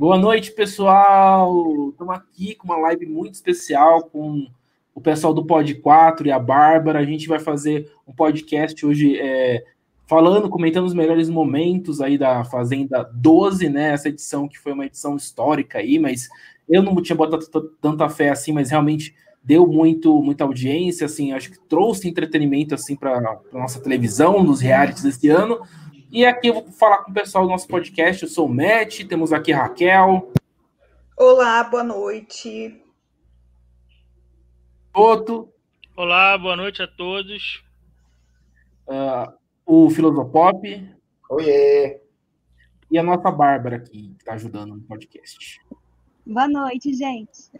Boa noite, pessoal. Estamos aqui com uma live muito especial com o pessoal do Pod 4 e a Bárbara. A gente vai fazer um podcast hoje é, falando, comentando os melhores momentos aí da Fazenda 12, né? Essa edição que foi uma edição histórica aí, mas eu não tinha botado tanta fé assim, mas realmente deu muito muita audiência, assim, acho que trouxe entretenimento assim para nossa televisão, nos realities desse ano. E aqui eu vou falar com o pessoal do nosso podcast. Eu sou o Matt, temos aqui a Raquel. Olá, boa noite. Otto. Olá, boa noite a todos. Uh, o Filosopop. Oiê. E a nossa Bárbara aqui, que está ajudando no podcast. Boa noite, gente.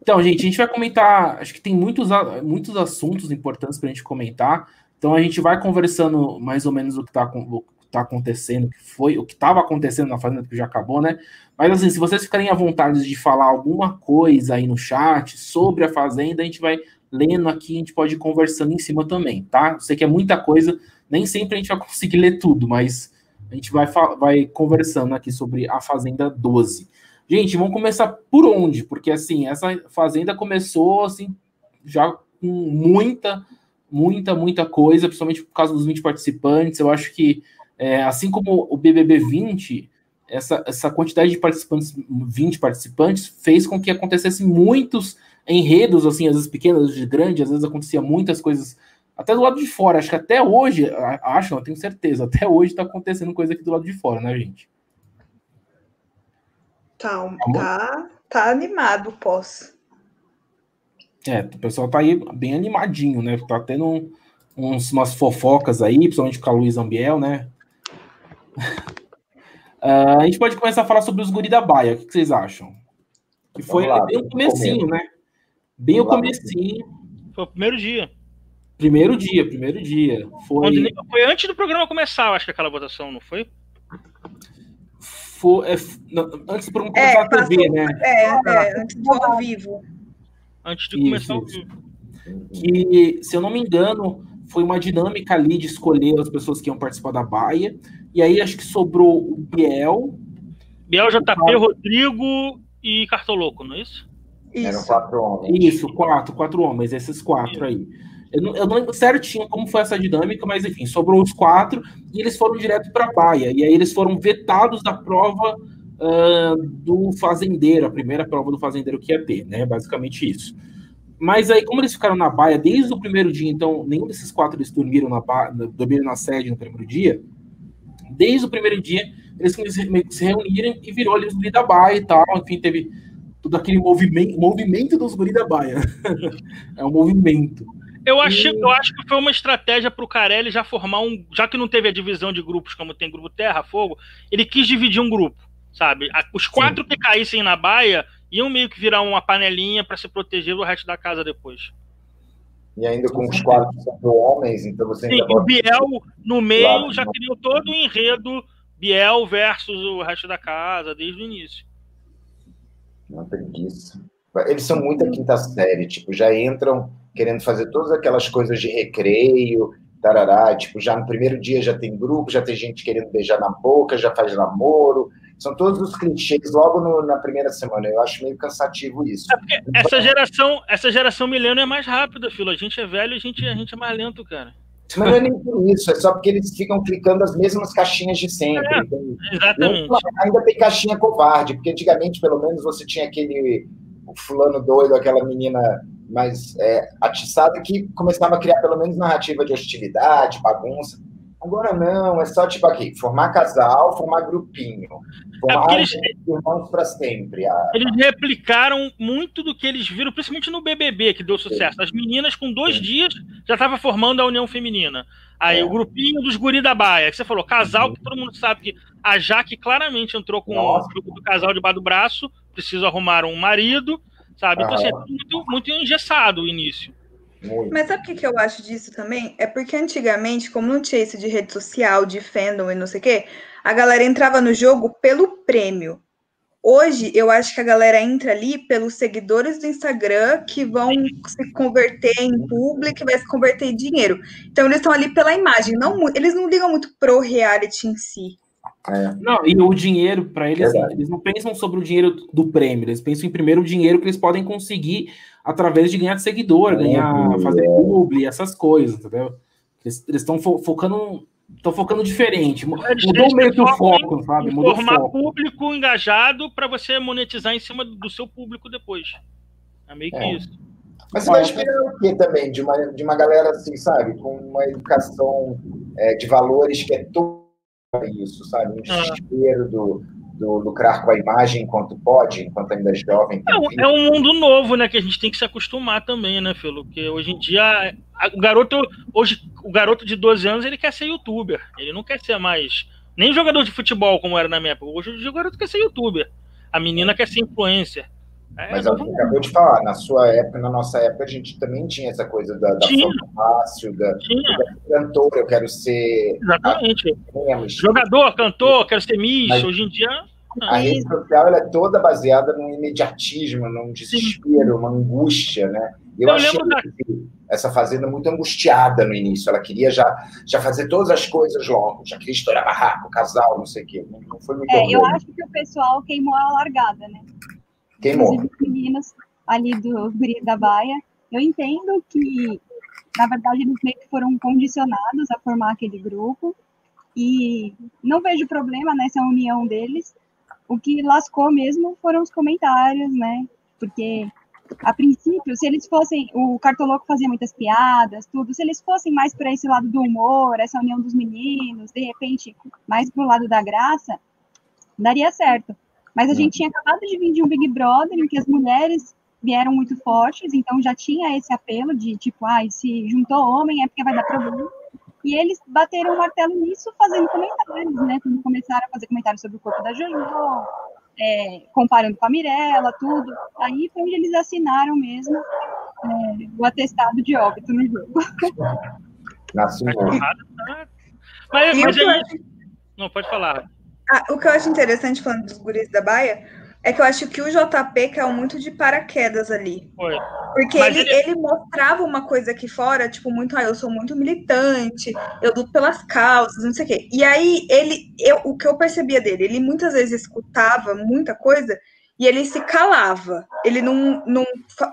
Então, gente, a gente vai comentar. Acho que tem muitos, muitos assuntos importantes para a gente comentar. Então a gente vai conversando mais ou menos o que está tá acontecendo, o que foi, o que estava acontecendo na Fazenda, que já acabou, né? Mas assim, se vocês ficarem à vontade de falar alguma coisa aí no chat sobre a Fazenda, a gente vai lendo aqui, a gente pode ir conversando em cima também, tá? Eu sei que é muita coisa, nem sempre a gente vai conseguir ler tudo, mas a gente vai, vai conversando aqui sobre a Fazenda 12. Gente, vamos começar por onde? Porque assim, essa Fazenda começou assim, já com muita muita, muita coisa, principalmente por causa dos 20 participantes. Eu acho que, é, assim como o BBB 20, essa, essa quantidade de participantes, 20 participantes, fez com que acontecessem muitos enredos, assim, às vezes pequenos, às vezes grandes, às vezes acontecia muitas coisas, até do lado de fora. Acho que até hoje, acho, não tenho certeza, até hoje está acontecendo coisa aqui do lado de fora, né, gente? Tá, tá, tá animado, posso. É, o pessoal tá aí bem animadinho, né? Tá tendo um, uns, umas fofocas aí, principalmente com a Luiz Ambiel, né? uh, a gente pode começar a falar sobre os guri da Baia. O que, vocês acham? Que foi lá, bem o comecinho, né? Bem o comecinho. Foi o primeiro dia. Primeiro dia, primeiro dia. Foi... foi antes do programa começar, eu acho que aquela votação, não foi? Foi, é, antes do programa começar é, a TV, né? É, é, antes do ao vivo antes de isso, começar o vídeo. Que, se eu não me engano, foi uma dinâmica ali de escolher as pessoas que iam participar da baia. E aí acho que sobrou o Biel. Biel, JP, Rodrigo e Cartoloco, não é isso? isso. Eram quatro homens. Isso, quatro, quatro homens, esses quatro aí. Eu não, eu não, lembro certinho como foi essa dinâmica, mas enfim, sobrou os quatro e eles foram direto para a baia. E aí eles foram vetados da prova uh, do fazendeiro, a primeira prova do fazendeiro que ia ter, né? Basicamente isso. Mas aí, como eles ficaram na baia desde o primeiro dia, então nenhum desses quatro eles dormiram na, ba... dormiram na sede no primeiro dia, desde o primeiro dia eles se reuniram e virou ali os guri da baia e tal, enfim, teve todo aquele movimento, movimento dos guri da baia. é um movimento. Eu acho, eu acho que foi uma estratégia para o Carelli já formar um. Já que não teve a divisão de grupos como tem grupo Terra, Fogo, ele quis dividir um grupo sabe? Os quatro Sim. que caíssem na baia iam meio que virar uma panelinha para se proteger do resto da casa depois. E ainda com os quatro sendo homens, então você Sim, o Biel no meio claro, já criou todo o enredo Biel versus o resto da casa, desde o início. Uma preguiça. Eles são muito a quinta série, tipo, já entram querendo fazer todas aquelas coisas de recreio, tarará, tipo, já no primeiro dia já tem grupo, já tem gente querendo beijar na boca, já faz namoro, são todos os clichês logo no, na primeira semana. Eu acho meio cansativo isso. É essa geração, essa geração milênio é mais rápida, filho. A gente é velho, a gente, a gente é mais lento, cara. Mas não é nem por isso, é só porque eles ficam clicando as mesmas caixinhas de sempre. É, exatamente. ainda tem caixinha covarde, porque antigamente, pelo menos, você tinha aquele fulano doido, aquela menina mais é, atiçada, que começava a criar pelo menos narrativa de hostilidade, bagunça. Agora não, é só tipo aqui, formar casal, formar grupinho, é formar é eles, irmãos para sempre. Ah, eles replicaram muito do que eles viram, principalmente no BBB, que deu sucesso. As meninas, com dois Sim. dias, já estavam formando a União Feminina. Aí é. o grupinho dos guri da baia, que você falou, casal, que todo mundo sabe que a Jaque claramente entrou com Nossa. o grupo do casal debaixo do braço, precisa arrumar um marido, sabe? Então, ah. assim, é muito, muito engessado o início. Muito. Mas sabe o que, que eu acho disso também? É porque antigamente, como não tinha isso de rede social, de fandom e não sei o quê, a galera entrava no jogo pelo prêmio. Hoje, eu acho que a galera entra ali pelos seguidores do Instagram que vão se converter em público, que vai se converter em dinheiro. Então, eles estão ali pela imagem. Não, eles não ligam muito pro reality em si. É. Não, e o dinheiro, para eles, Verdade. eles não pensam sobre o dinheiro do prêmio, eles pensam em primeiro o dinheiro que eles podem conseguir através de ganhar seguidor, ganhar, fazer publi, essas coisas, entendeu? Eles estão fo focando estão focando diferente. Mudou meio que o foco, sabe? Mudou formar foco. público engajado para você monetizar em cima do seu público depois. É meio que é. isso. Mas você vai esperar o quê também? De uma, de uma galera assim, sabe? Com uma educação é, de valores que é tudo isso, sabe? Um ah. do, do lucrar com a imagem enquanto pode, enquanto ainda é jovem. É, é, um mundo novo, né? Que a gente tem que se acostumar também, né, Filo? Porque hoje em dia, o garoto, hoje, o garoto de 12 anos, ele quer ser youtuber. Ele não quer ser mais. Nem jogador de futebol, como era na minha época. Hoje o garoto quer ser youtuber. A menina quer ser influencer. É, Mas é eu acabou de falar, na sua época, na nossa época, a gente também tinha essa coisa da, da tinha. fácil, da, da cantor, eu quero ser. Exatamente. A... Jogador, cantor, quero ser Miss. Mas Hoje em dia. A rede social ela é toda baseada num imediatismo, num desespero, Sim. uma angústia, né? Eu, eu achei da... essa fazenda muito angustiada no início. Ela queria já, já fazer todas as coisas logo, já queria estourar barraco, casal, não sei o quê. Não foi muito É, eu acho que o pessoal queimou a largada, né? Queimou. Meninos ali do Guri da Baia. Eu entendo que, na verdade, eles meio que foram condicionados a formar aquele grupo. E não vejo problema nessa união deles. O que lascou mesmo foram os comentários, né? Porque, a princípio, se eles fossem. O Cartoloco fazia muitas piadas, tudo. Se eles fossem mais para esse lado do humor, essa união dos meninos, de repente, mais para o lado da graça, daria certo. Mas a gente tinha acabado de vir de um Big Brother em que as mulheres vieram muito fortes, então já tinha esse apelo de tipo, ah, se juntou homem é porque vai dar problema. E eles bateram o martelo nisso fazendo comentários, né? Quando começaram a fazer comentários sobre o corpo da Jojo, é, comparando com a Mirella, tudo. Aí foi onde eles assinaram mesmo é, o atestado de óbito no jogo. Nasce mas, mas aí, não, pode falar. Ah, o que eu acho interessante falando dos guris da Baia é que eu acho que o JP caiu muito de paraquedas ali. Foi. Porque ele, ele... ele, mostrava uma coisa aqui fora, tipo, muito, ah, eu sou muito militante, eu luto pelas causas, não sei o quê. E aí, ele, eu, o que eu percebia dele, ele muitas vezes escutava muita coisa e ele se calava. Ele não, não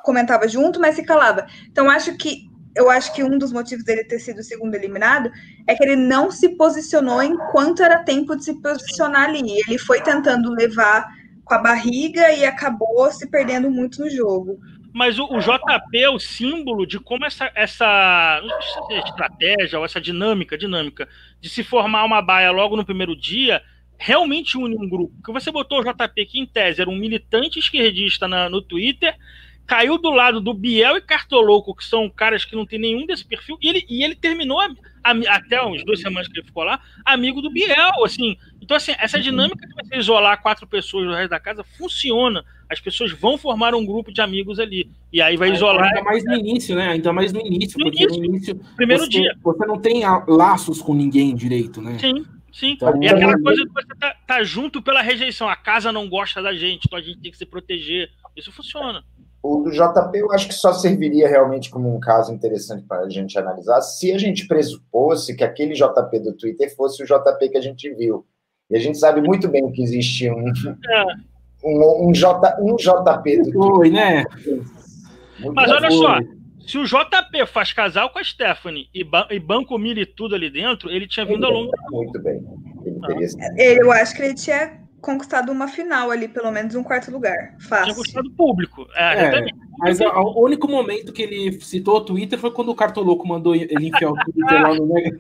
comentava junto, mas se calava. Então, acho que eu acho que um dos motivos dele ter sido o segundo eliminado é que ele não se posicionou enquanto era tempo de se posicionar ali. Ele foi tentando levar com a barriga e acabou se perdendo muito no jogo. Mas o, o JP é o símbolo de como essa, essa é estratégia ou essa dinâmica, dinâmica de se formar uma baia logo no primeiro dia realmente une um grupo. Porque você botou o JP que em tese era um militante esquerdista na, no Twitter caiu do lado do Biel e Cartoloco, que são caras que não tem nenhum desse perfil, e ele, e ele terminou a, a, até uns duas semanas que ele ficou lá, amigo do Biel, assim. Então, assim, essa dinâmica de você isolar quatro pessoas do resto da casa funciona. As pessoas vão formar um grupo de amigos ali. E aí vai isolar. Ainda mais no início, né? Ainda mais no início, no porque início, no início. Primeiro você, dia. Você não tem laços com ninguém direito, né? Sim. Sim, então, e aquela coisa de você tá, tá junto pela rejeição. A casa não gosta da gente, então a gente tem que se proteger. Isso funciona. O do JP eu acho que só serviria realmente como um caso interessante para a gente analisar se a gente pressupôsse que aquele JP do Twitter fosse o JP que a gente viu. E a gente sabe muito bem que existe um, é. um, um, J, um JP do Foi, né? Muito Mas olha foi. só, se o JP faz casal com a Stephanie e, ba e banco milho e tudo ali dentro, ele tinha vindo ao longo. Muito bem. Ele ah. Eu acho que ele tinha conquistado uma final ali, pelo menos um quarto lugar. Fácil. Tinha conquistado público. É, é mas o, o único momento que ele citou o Twitter foi quando o Cartoloco mandou ele enfiar o Twitter lá no Mega.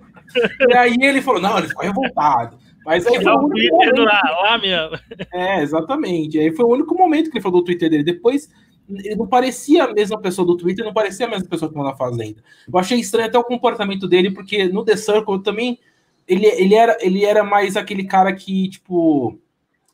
E aí ele falou: não, ele ficou revoltado. Mas aí foi o único momento... lá, lá mesmo. É, exatamente. Aí foi o único momento que ele falou do Twitter dele. Depois ele não parecia a mesma pessoa do Twitter, não parecia a mesma pessoa que na Fazenda. Eu achei estranho até o comportamento dele, porque no The Circle também ele, ele, era, ele era mais aquele cara que, tipo,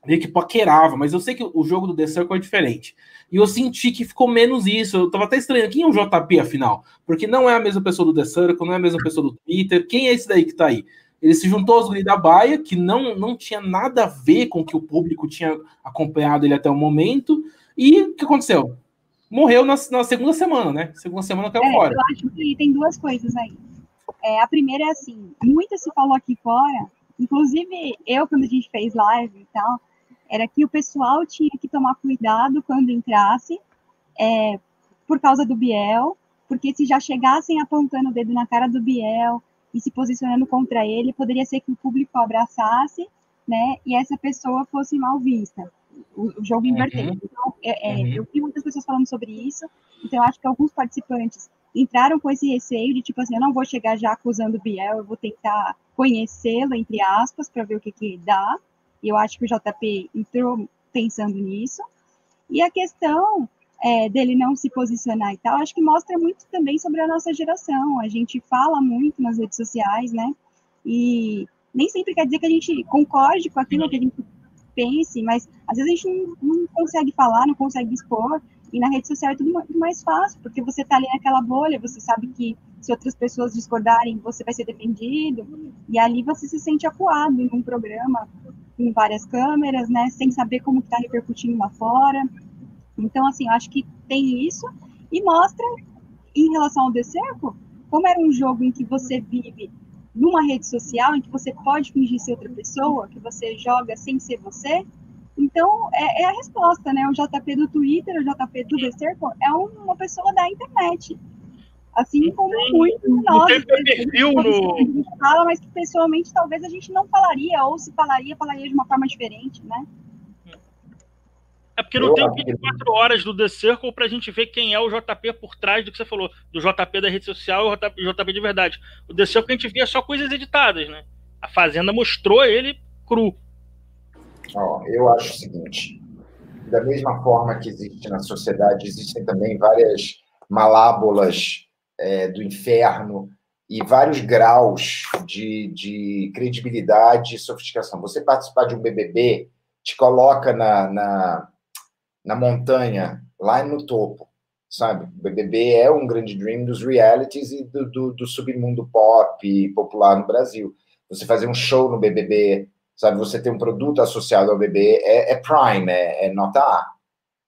meio que paquerava, mas eu sei que o jogo do The Circle é diferente. E eu senti que ficou menos isso. Eu tava até estranho. Quem é o JP, afinal? Porque não é a mesma pessoa do The Circle, não é a mesma pessoa do Twitter. Quem é esse daí que tá aí? Ele se juntou aos Guri da Baia, que não, não tinha nada a ver com o que o público tinha acompanhado ele até o momento. E o que aconteceu? Morreu na, na segunda semana, né? Segunda semana caiu é, fora. Eu acho que tem duas coisas aí. É, a primeira é assim: muito se falou aqui fora Inclusive, eu, quando a gente fez live e tal, era que o pessoal tinha que tomar cuidado quando entrasse, é, por causa do Biel, porque se já chegassem apontando o dedo na cara do Biel e se posicionando contra ele, poderia ser que o público abraçasse, né, e essa pessoa fosse mal vista, o, o jogo Uhum. invertendo. Então, é, é, Uhum. eu vi muitas pessoas falando sobre isso, então acho que alguns participantes entraram com esse receio de tipo assim, eu não vou chegar já acusando o Biel, eu vou tentar conhecê-lo, entre aspas, para ver o que que dá. E eu acho que o JP entrou pensando nisso. E a questão é, dele não se posicionar e tal, acho que mostra muito também sobre a nossa geração. A gente fala muito nas redes sociais, né? E nem sempre quer dizer que a gente concorde com aquilo que a gente pense, mas às vezes a gente não, não consegue falar, não consegue expor. E na rede social é tudo mais fácil, porque você está ali naquela bolha, você sabe que se outras pessoas discordarem, você vai ser defendido, e ali você se sente acuado num programa com várias câmeras, né, sem saber como está repercutindo lá fora. Então, assim, eu acho que tem isso, e mostra, em relação ao The como era um jogo em que você vive numa rede social, em que você pode fingir ser outra pessoa, que você joga sem ser você, então, é, é, a resposta, né? O JP do Twitter, o JP do The é uma pessoa da internet. Assim como muitos de nós. tem perfil no... A gente fala, mas que pessoalmente talvez a gente não falaria, ou se falaria, falaria de uma forma diferente, né? É porque não tem 24 horas do The Circle pra gente ver quem é o JP por trás do que você falou, do JP da rede social e o JP, JP de verdade. O The Circle a gente via só coisas editadas, né? A Fazenda mostrou ele cru. Ó, eu acho o seguinte: da mesma forma que existe na sociedade, existem também várias malábolas é, do inferno e vários graus de, de credibilidade e sofisticação. Você participar de um BBB te coloca na, na, na montanha, lá no topo, sabe? O BBB é um grande dream dos realities e do, do, do submundo pop popular no Brasil. Você fazer um show no BBB, sabe? Você ter um produto associado ao BBB é, é prime, é, é, nota A,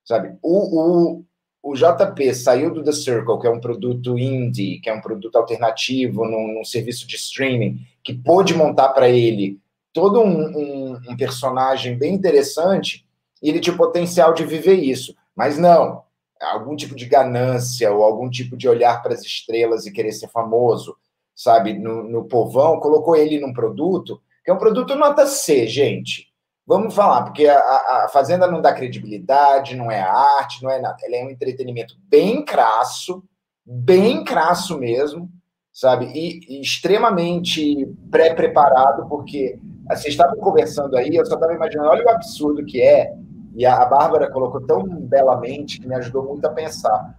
sabe? O, o, o JP saiu do The Circle, que é um produto indie, que é um produto alternativo num, num serviço de streaming, que pôde montar para ele todo um, um, um, personagem bem interessante, e ele tinha o potencial de viver isso. Mas não, algum tipo de ganância ou algum tipo de olhar para as estrelas e querer ser famoso, sabe, no, no povão, colocou ele num produto que é um produto nota C, gente. Vamos falar, porque a, a, Fazenda não dá credibilidade, não é arte, não é nada. Ela é um entretenimento bem crasso, bem crasso mesmo, sabe? E, e extremamente pré-preparado, porque vocês estavam conversando aí, eu só estava imaginando, olha o absurdo que é, e a, a Bárbara colocou tão belamente que me ajudou muito a pensar.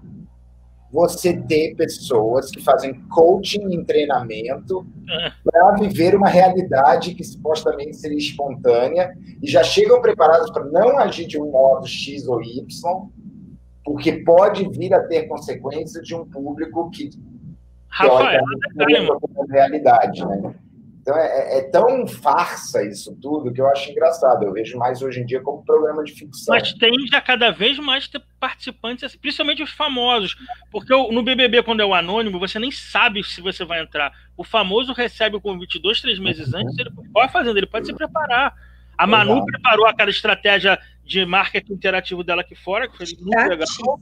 Você ter pessoas que fazem coaching em treinamento para viver uma realidade que supostamente seria espontânea e já chegam preparados para não agir de um modo X ou Y, porque pode vir a ter consequências de um público que Rafael, é uma realidade, né? Então é, é, tão farsa isso tudo que eu acho engraçado. Eu vejo mais hoje em dia como programa de ficção. Mas tem já cada vez mais participantes, principalmente os famosos. Porque no BBB, quando é o anônimo, você nem sabe se você vai entrar. O famoso recebe o convite dois, três meses Uhum. antes, ele pode fazendo, ele pode se preparar. A Manu Exato. preparou aquela estratégia de marketing interativo dela aqui fora, que foi muito legal.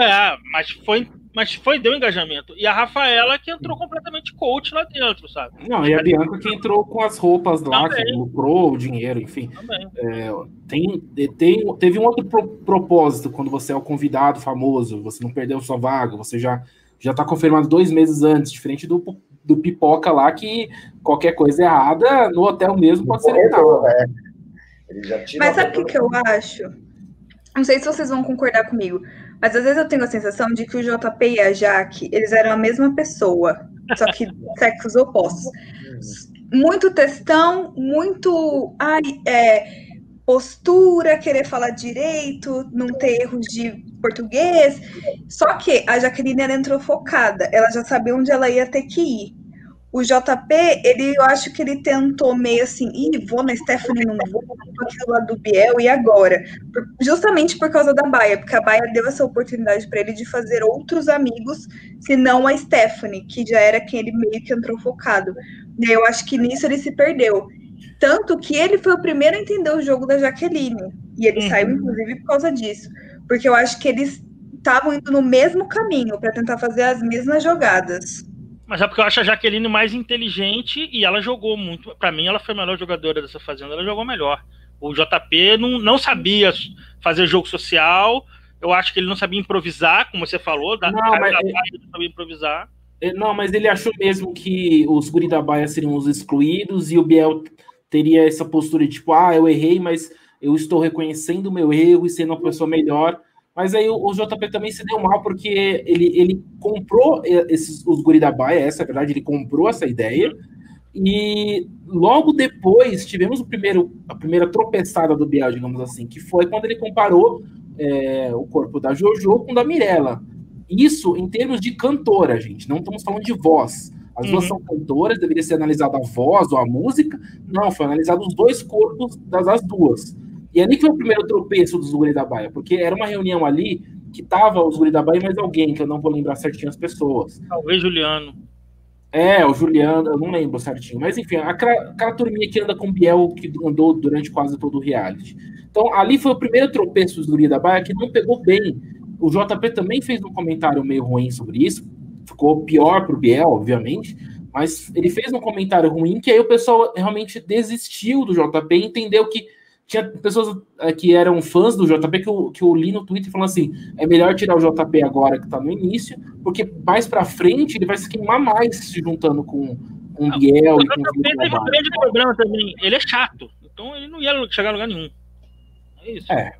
É, mas foi, mas foi, deu engajamento. E a Rafaela que entrou completamente coach lá dentro, sabe? Não, e a Bianca que entrou com as roupas lá, Também. que lucrou o dinheiro, enfim. É, tem, tem, teve um outro pro, propósito quando você é o convidado famoso, você não perdeu sua vaga, você já já está confirmado dois meses antes, diferente do, do pipoca lá, que qualquer coisa errada no hotel mesmo pode ser legal. É. Mas sabe o que, que eu acho? Não sei se vocês vão concordar comigo, mas às vezes eu tenho a sensação de que o JP e a Jaque, eles eram a mesma pessoa, só que sexos opostos. Muito textão, muito ai, é, postura, querer falar direito, não ter erros de português. Só que a Jaqueline ela entrou focada, ela já sabia onde ela ia ter que ir. O JP, ele, eu acho que ele tentou meio assim, ih, vou na Stephanie, não vou, aquilo lá do Biel, e agora? Por, justamente por causa da Baia, porque a Baia deu essa oportunidade para ele de fazer outros amigos, se não a Stephanie, que já era quem ele meio que entrou focado. E eu acho que nisso ele se perdeu. Tanto que ele foi o primeiro a entender o jogo da Jaqueline. E ele Uhum. saiu, inclusive, por causa disso. Porque eu acho que eles estavam indo no mesmo caminho para tentar fazer as mesmas jogadas. Mas é porque eu acho a Jaqueline mais inteligente e ela jogou muito. Pra mim, ela foi a melhor jogadora dessa fazenda, ela jogou melhor. O JP não, não sabia fazer jogo social. Eu acho que ele não sabia improvisar, como você falou. Da, Não, cara mas- da Baia, ele não sabia improvisar. É, Não, mas ele achou mesmo que os guri da Baia seriam os excluídos e o Biel teria essa postura de tipo, ah, eu errei, mas eu estou reconhecendo o meu erro e sendo uma pessoa melhor. Mas aí o, JP também se deu mal porque ele, ele comprou esses, os guri da Baia, essa é a verdade, ele comprou essa ideia. E logo depois tivemos o primeiro, a primeira tropeçada do Biel, digamos assim, que foi quando ele comparou eh, o corpo da Jojo com o da Mirella. Isso em termos de cantora, gente. Não estamos falando de voz. As duas Uhum. são cantoras, deveria ser analisada a voz ou a música. Não, foi analisado os dois corpos das as duas. E ali que foi o primeiro tropeço dos Guri da Baia, porque era uma reunião ali que tava os Guri da Baia e mais alguém, que eu não vou lembrar certinho as pessoas. Talvez Juliano. É, o Juliano, eu não lembro certinho. Mas enfim, aquela, aquela turminha que anda com o Biel, que andou durante quase todo o reality. Então, ali foi o primeiro tropeço dos Guri da Baia que não pegou bem. O JP também fez um comentário meio ruim sobre isso. Ficou pior pro Biel, obviamente. Mas ele fez um comentário ruim que aí o pessoal realmente desistiu do JP e entendeu que tinha pessoas eh, que eram fãs do JP que eu, que eu li no Twitter falando assim: é melhor tirar o JP agora que tá no início, porque mais pra frente ele vai se queimar mais se juntando com com o Biel O e JP teve um Biel. grande problema também. Ele é chato. Então ele não ia chegar a lugar nenhum. É isso. É.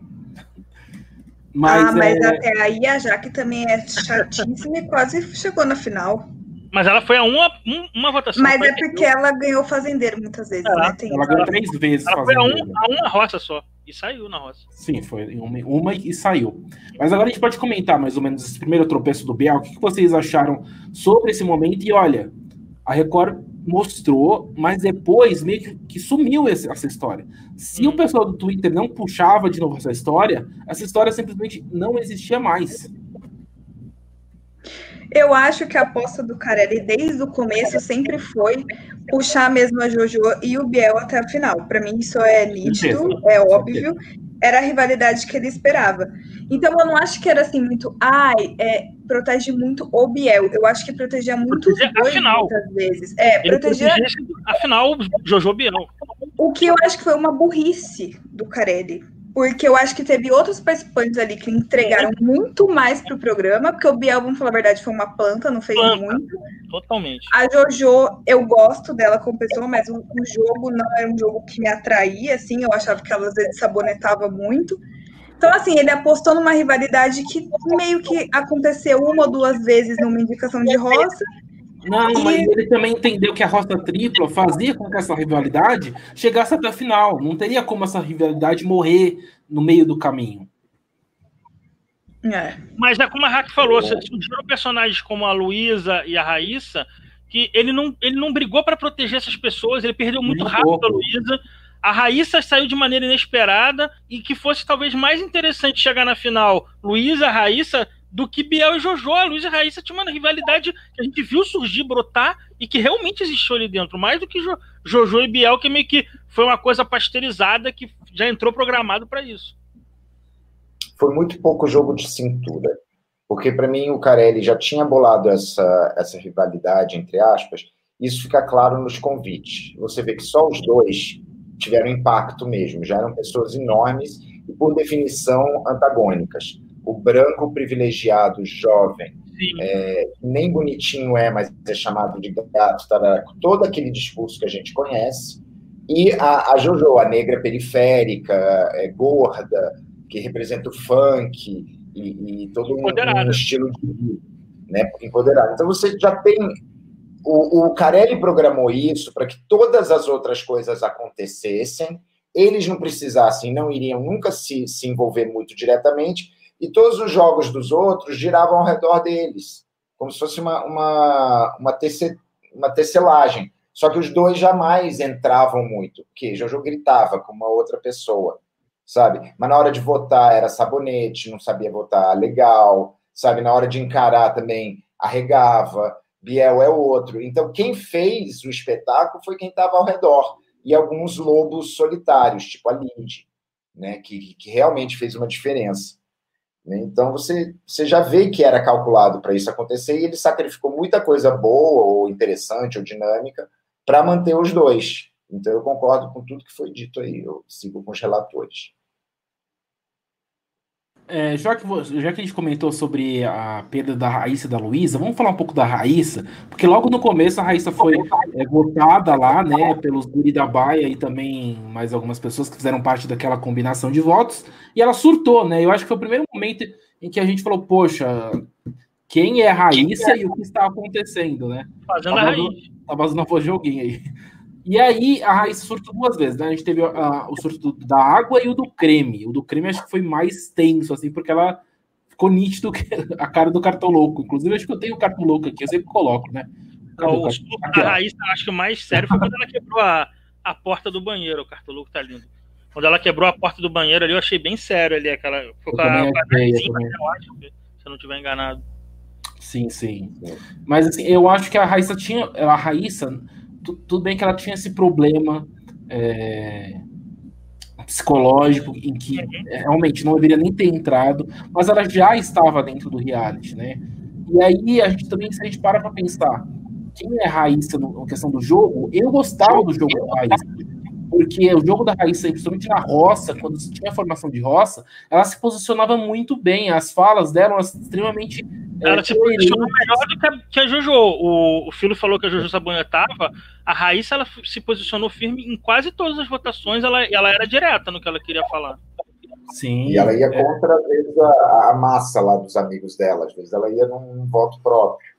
Mas, ah, mas é, até aí a Jaque também é chatíssima e quase chegou na final. Mas ela foi a uma, um- uma votação. Mas é porque ela ganhou fazendeiro muitas vezes, É, né? Tem ela ganhou três vezes Ela foi a, um, a uma roça só. E saiu na roça. Sim, foi uma, uma e saiu. Mas agora a gente pode comentar mais ou menos esse primeiro tropeço do Biel. O que que vocês acharam sobre esse momento? E olha, a Record mostrou, mas depois meio que, que sumiu esse- essa história. Se Hum. o pessoal do Twitter não puxava de novo essa história, essa história simplesmente não existia mais. Eu acho que a aposta do Carelli desde o começo sempre foi puxar mesmo a Jojo e o Biel até a final. Para mim isso é nítido, é óbvio. Era a rivalidade que ele esperava. Então eu não acho que era assim muito, ai, é, protege muito o Biel. Eu acho que protegia muito os Protegia a dois final. muitas vezes. É, Ele protegia afinal, Jojo Biel. o que eu acho que foi uma burrice do Carelli. Porque eu acho que teve outros participantes ali que entregaram muito mais pro programa, porque o Biel, vamos falar a verdade, foi uma planta, não fez Planta. muito. Totalmente. A Jojo, eu gosto dela como pessoa, mas o, o jogo não era um jogo que me atraía, assim, eu achava que ela às vezes sabonetava muito. Então, assim, ele apostou numa rivalidade que meio que aconteceu uma ou duas vezes numa indicação de roça. Não, E- mas ele também entendeu que a roça tripla fazia com que essa rivalidade chegasse até a final. Não teria como essa rivalidade morrer no meio do caminho. É. Mas é como a Hack falou, surgiram personagens como a Luísa e a Raíssa, que ele não, ele não brigou para proteger essas pessoas, ele perdeu muito Muito rápido pouco. a Luísa. A Raíssa saiu de maneira inesperada e que fosse talvez mais interessante chegar na final Luísa, Raíssa, do que Biel e Jojo. A Luísa e a Raíssa tinha uma rivalidade que a gente viu surgir, brotar e que realmente existiu ali dentro. Mais do que Jo- Jojo e Biel, que meio que foi uma coisa pasteurizada que já entrou programado para isso. foi muito pouco jogo de cintura. Porque, para mim, o Carelli já tinha bolado essa, essa rivalidade, entre aspas. Isso fica claro nos convites. Você vê que só os dois tiveram impacto mesmo. Já eram pessoas enormes e, por definição, antagônicas. O branco privilegiado, jovem, Sim. nem bonitinho é, mas é chamado de gato, tararaco, todo aquele discurso que a gente conhece. E a, a Jojo, a negra periférica, é, gorda, que representa o funk e, e todo um, um estilo de vida, né? Empoderado. Então você já tem. O, o Carelli programou isso para que todas as outras coisas acontecessem, eles não precisassem, não iriam nunca se, se envolver muito diretamente, e todos os jogos dos outros giravam ao redor deles, como se fosse uma, uma, uma, tece, uma tecelagem. Só que os dois jamais entravam muito, porque Jojo gritava com uma outra pessoa, sabe? Mas na hora de votar era sabonete, não sabia votar legal, sabe? Na hora de encarar também arregava, Biel é outro. Então quem fez o espetáculo foi quem estava ao redor. e alguns lobos solitários, tipo a Lindy, né, que, que realmente fez uma diferença. Né? Então você, você já vê que era calculado para isso acontecer e ele sacrificou muita coisa boa ou interessante ou dinâmica para manter os dois. Então eu concordo com tudo que foi dito aí, eu sigo com os relatores. É, já, que, já que a gente comentou sobre a perda da Raíssa e da Luísa, vamos falar um pouco da Raíssa, porque logo no começo a Raíssa foi é, votada lá, né, pelos Guri da Baia e também mais algumas pessoas que fizeram parte daquela combinação de votos, e ela surtou, né? Eu acho que foi o primeiro momento em que a gente falou, poxa, quem é a Raíssa e o que está acontecendo, né? Fazendo tá a raiz. Tá fazendo a voz de alguém aí. E aí a raiz surto duas vezes, né? A gente teve uh, o surto do, da água e o do creme. O do creme acho que foi mais tenso, assim, porque ela ficou nítido que a cara do cartoloco. Inclusive, acho que eu tenho o cartoloco aqui, eu sempre coloco, né? o surto da raiz, acho que o mais sério foi quando ela quebrou a, a porta do banheiro. O cartoloco tá lindo. Quando ela quebrou a porta do banheiro ali, eu achei bem sério ali aquela. Foi com a, a eu acho, se eu não estiver enganado. Sim, sim. Mas assim, eu acho que a Raíssa tinha. A Raíssa tudo bem que ela tinha esse problema é, psicológico em que é, realmente não deveria nem ter entrado, mas ela já estava dentro do reality, né? E aí a gente também, se a gente para para pensar, quem é Raíssa na questão do jogo, eu gostava do jogo da Raíssa, porque o jogo da Raíssa, principalmente na roça, quando tinha a formação de roça, ela se posicionava muito bem, as falas dela eram extremamente ela é, se posicionou melhor do que a, que a Jojo. O, o Filo falou que a Jojo sabonetava. A Raíssa ela se posicionou firme em quase todas as votações. Ela, ela era direta no que ela queria falar. Sim. E ela ia é. contra, às vezes, a, a, massa lá dos amigos dela. Às vezes ela ia num voto próprio.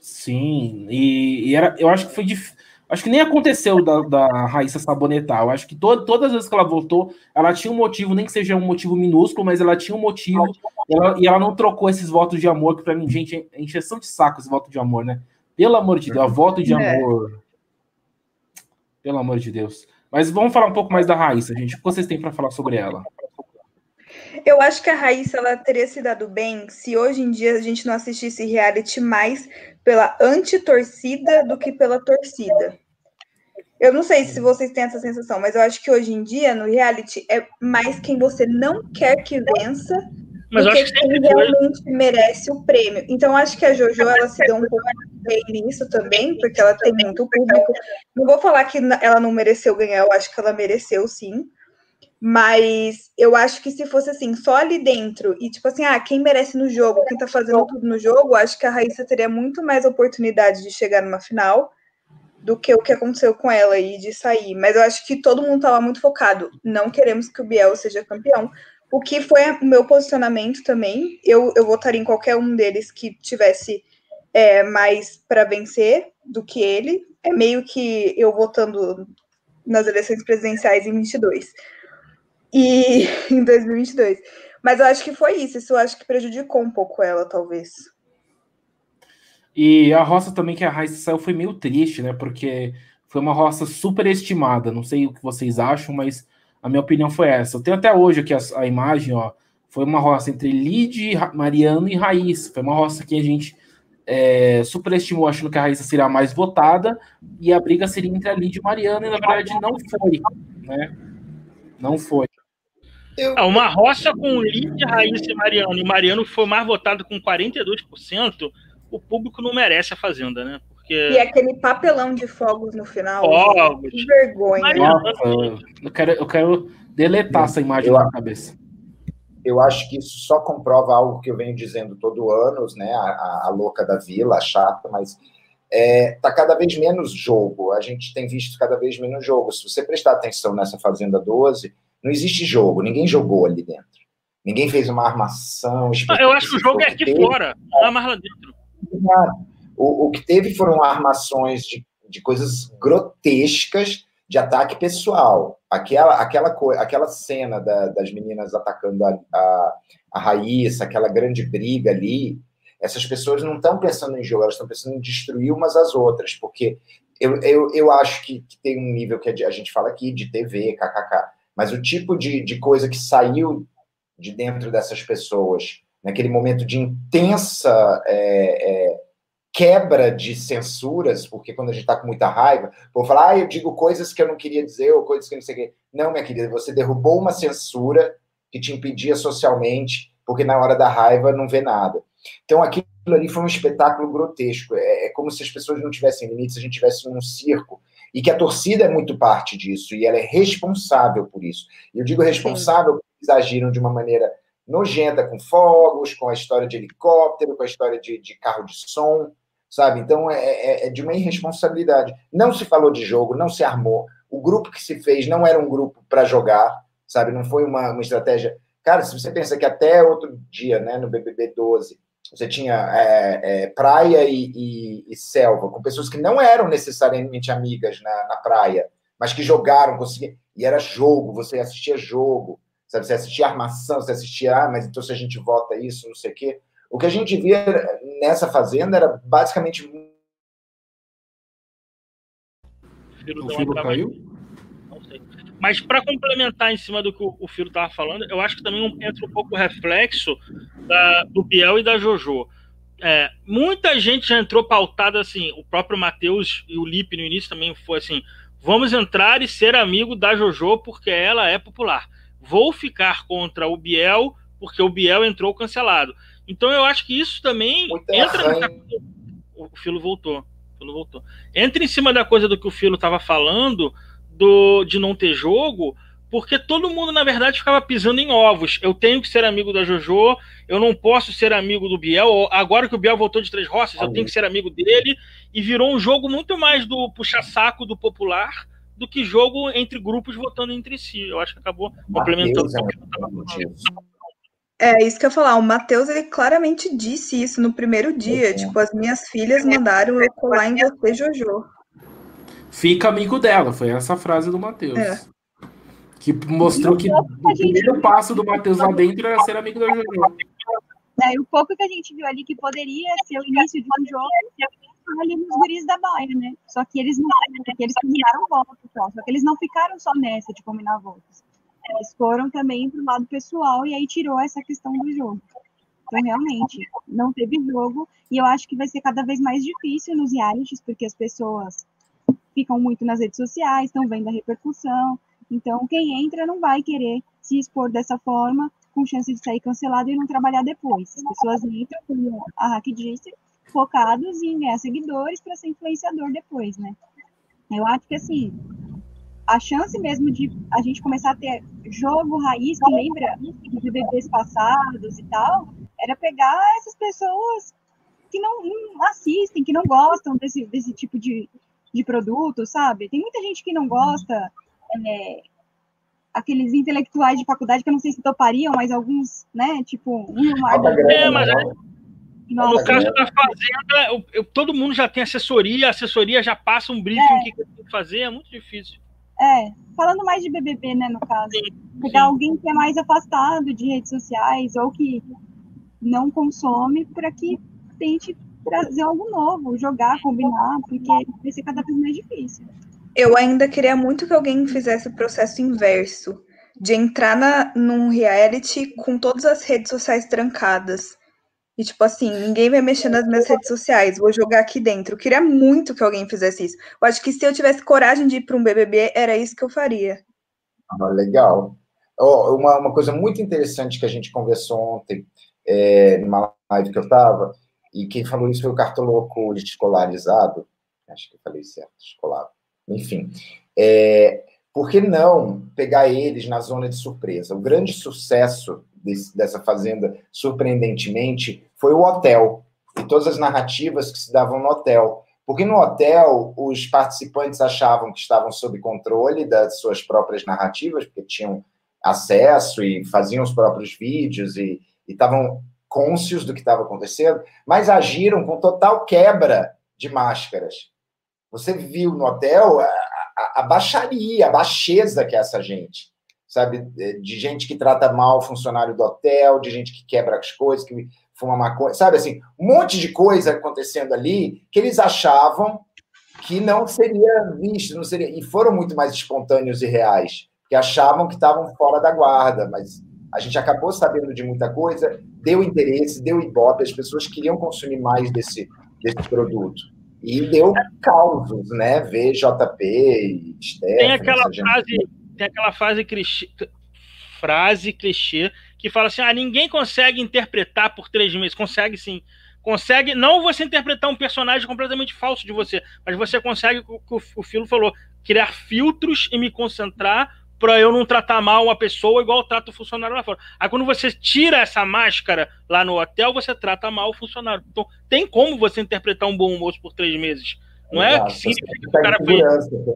Sim. E, e era, eu acho que foi difícil Acho que nem aconteceu da, da Raíssa sabonetar. Eu acho que to, todas as vezes que ela voltou, ela tinha um motivo, nem que seja um motivo minúsculo, mas ela tinha um motivo. E ela, e ela não trocou esses votos de amor, que pra mim, gente, é encheção de saco esse voto de amor, né? Pelo amor de Deus, voto de é. amor. Pelo amor de Deus. Mas vamos falar um pouco mais da Raíssa, gente. O que vocês têm para falar sobre ela? Eu acho que a Raíssa ela teria se dado bem se hoje em dia a gente não assistisse reality mais pela anti-torcida do que pela torcida. Eu não sei se vocês têm essa sensação, mas eu acho que hoje em dia no reality é mais quem você não quer que vença mas do que quem realmente merece o prêmio. Então acho que a Jojo ela se deu um pouco bem nisso também, porque ela tem muito público. Não vou falar que ela não mereceu ganhar, eu acho que ela mereceu sim. Mas eu acho que se fosse assim, só ali dentro, e tipo assim, ah, quem merece no jogo, quem tá fazendo tudo no jogo, acho que a Raíssa teria muito mais oportunidade de chegar numa final do que o que aconteceu com ela e de sair. Mas eu acho que todo mundo tava muito focado. Não queremos que o Biel seja campeão. O que foi o meu posicionamento também. Eu, eu votaria em qualquer um deles que tivesse é, mais para vencer do que ele. É meio que eu votando nas eleições presidenciais em 22 e em 2022. Mas eu acho que foi isso. Isso eu acho que prejudicou um pouco ela, talvez. E a roça também que a Raíssa saiu foi meio triste, né? Porque foi uma roça super estimada. Não sei o que vocês acham, mas a minha opinião foi essa. Eu tenho até hoje aqui a, a imagem, ó. Foi uma roça entre Lid, Mariano e Raíssa. Foi uma roça que a gente é, superestimou, achando que a Raíssa seria a mais votada, e a briga seria entre a Lid e Mariano, e na verdade não foi, né? Não foi. Eu... Ah, uma roça com Lid, Raíssa e Mariano, e Mariano foi mais votado com 42%, o público não merece a Fazenda, né? Porque... E aquele papelão de fogos no final. Fogos. Que vergonha. Mariano, eu, quero, eu quero deletar essa imagem eu, da cabeça. Eu acho que isso só comprova algo que eu venho dizendo todo ano, né? A, a, a louca da vila, a chata, mas é, tá cada vez menos jogo. A gente tem visto cada vez menos jogo. Se você prestar atenção nessa Fazenda 12, não existe jogo, ninguém jogou ali dentro. Ninguém fez uma armação. Eu acho que o jogo é aqui teve, fora, não é mais lá dentro. O, o que teve foram armações de, de coisas grotescas de ataque pessoal. Aquela, aquela, aquela cena da, das meninas atacando a, a, a Raíssa, aquela grande briga ali, essas pessoas não estão pensando em jogo, elas estão pensando em destruir umas às outras, porque eu, eu, eu acho que, que tem um nível que a gente fala aqui de TV, kkk, mas o tipo de, de coisa que saiu de dentro dessas pessoas, naquele momento de intensa. É, é, quebra de censuras, porque quando a gente está com muita raiva, vou falar, ah, eu digo coisas que eu não queria dizer, ou coisas que não sei o quê. Não, minha querida, você derrubou uma censura que te impedia socialmente, porque na hora da raiva não vê nada. Então aquilo ali foi um espetáculo grotesco. É, é como se as pessoas não tivessem limites, a gente tivesse num circo. E que a torcida é muito parte disso, e ela é responsável por isso. E eu digo responsável porque eles agiram de uma maneira nojenta, com fogos, com a história de helicóptero, com a história de, de carro de som, sabe? Então é, é, é, de uma irresponsabilidade. Não se falou de jogo, não se armou. O grupo que se fez não era um grupo para jogar, sabe? Não foi uma, uma estratégia. Cara, se você pensa que até outro dia, né, no BBB 12, você tinha é, é, praia e, e, e, selva, com pessoas que não eram necessariamente amigas na, na praia, mas que jogaram, conseguiam. E era jogo, você assistia jogo, sabe? Você assistia armação, você assistia, ah, mas então se a gente vota isso, não sei o quê. O que a gente via nessa fazenda era basicamente. O filo caiu? Mas para complementar em cima do que o Filo estava falando, eu acho que também entra um pouco o reflexo da, do Biel e da Jojo. É, muita gente já entrou pautada assim, o próprio Matheus e o Lipe no início também foi assim: vamos entrar e ser amigo da Jojo porque ela é popular. Vou ficar contra o Biel porque o Biel entrou cancelado. Então eu acho que isso também Muito entra nessa... O Filo voltou. O Filo voltou. Entra em cima da coisa do que o Filo estava falando do, de não ter jogo, porque todo mundo, na verdade, ficava pisando em ovos. Eu tenho que ser amigo da JoJo, eu não posso ser amigo do Biel. Agora que o Biel voltou de Três Roças, eu tenho que ser amigo dele. E virou um jogo muito mais do puxa-saco do popular do que jogo entre grupos votando entre si. Eu acho que acabou complementando o que eu estava falando. É, isso que eu ia falar. O Matheus, ele claramente disse isso no primeiro dia. Tipo, as minhas filhas mandaram eu colar em você, Jojo. Fica amigo dela, foi essa frase do Matheus. É. Que mostrou que o primeiro passo do Matheus lá dentro era ser amigo da Jojo. É, o pouco que a gente viu ali que poderia ser o início de um jogo ali nos guris da Baia, né? Só que eles não, porque eles combinaram votos, só. só que eles não ficaram só nessa de combinar votos. Eles foram também pro lado pessoal e aí tirou essa questão do jogo. Então, realmente, não teve jogo e eu acho que vai ser cada vez mais difícil nos realities, porque as pessoas ficam muito nas redes sociais, estão vendo a repercussão. Então, quem entra não vai querer se expor dessa forma, com chance de sair cancelado e não trabalhar depois. As pessoas entram, como a Hack disse, focados em ganhar seguidores para ser influenciador depois, né? Eu acho que, assim, a chance mesmo de a gente começar a ter jogo raiz, que lembra de BBBs passados e tal, era pegar essas pessoas que não, não assistem, que não gostam desse, desse tipo de, de produto, sabe? Tem muita gente que não gosta, é, aqueles intelectuais de faculdade que eu não sei se topariam, mas alguns, né? Tipo, um é, mas é, no caso da Fazenda, eu, eu, todo mundo já tem assessoria, a assessoria já passa um briefing é. o que, que tem que fazer, é muito difícil. É, falando mais de BBB, né, no caso. Sim, pegar sim. alguém que é mais afastado de redes sociais ou que não consome para que tente trazer algo novo, jogar, combinar, porque vai ser cada vez mais difícil. Eu ainda queria muito que alguém fizesse o processo inverso, de entrar na, num reality com todas as redes sociais trancadas. E tipo assim, ninguém vai mexer nas minhas redes sociais, vou jogar aqui dentro. Eu queria muito que alguém fizesse isso. Eu acho que se eu tivesse coragem de ir para um BBB, era isso que eu faria. Ah, legal. Oh, uma, uma coisa muito interessante que a gente conversou ontem, é, numa live que eu estava, e quem falou isso foi o cartoloco escolarizado, acho que eu falei certo, escolar. Enfim, é, por que não pegar eles na zona de surpresa? O grande sucesso desse, dessa fazenda, surpreendentemente, foi o hotel e todas as narrativas que se davam no hotel. Porque no hotel, os participantes achavam que estavam sob controle das suas próprias narrativas, porque tinham acesso e faziam os próprios vídeos e estavam cônscios do que estava acontecendo, mas agiram com total quebra de máscaras. Você viu no hotel a, a, a baixaria, a baixeza que é essa gente, sabe? De gente que trata mal o funcionário do hotel, de gente que quebra as coisas, que fuma maconha, sabe assim? Um monte de coisa acontecendo ali que eles achavam que não seria visto, não seria, e foram muito mais espontâneos e reais, que achavam que estavam fora da guarda, mas a gente acabou sabendo de muita coisa, deu interesse, deu ibope, as pessoas queriam consumir mais desse, desse produto. E deu causos, né? VJP e Steph, Tem aquela frase, tem aquela frase clichê, frase clichê que fala assim: ah, ninguém consegue interpretar por três meses. Consegue sim. Consegue, não você interpretar um personagem completamente falso de você, mas você consegue, o que o Filo falou, criar filtros e me concentrar para eu não tratar mal uma pessoa igual eu trato o funcionário lá fora. Aí quando você tira essa máscara lá no hotel, você trata mal o funcionário. Então tem como você interpretar um bom almoço por três meses. Não é que significa que o cara fez.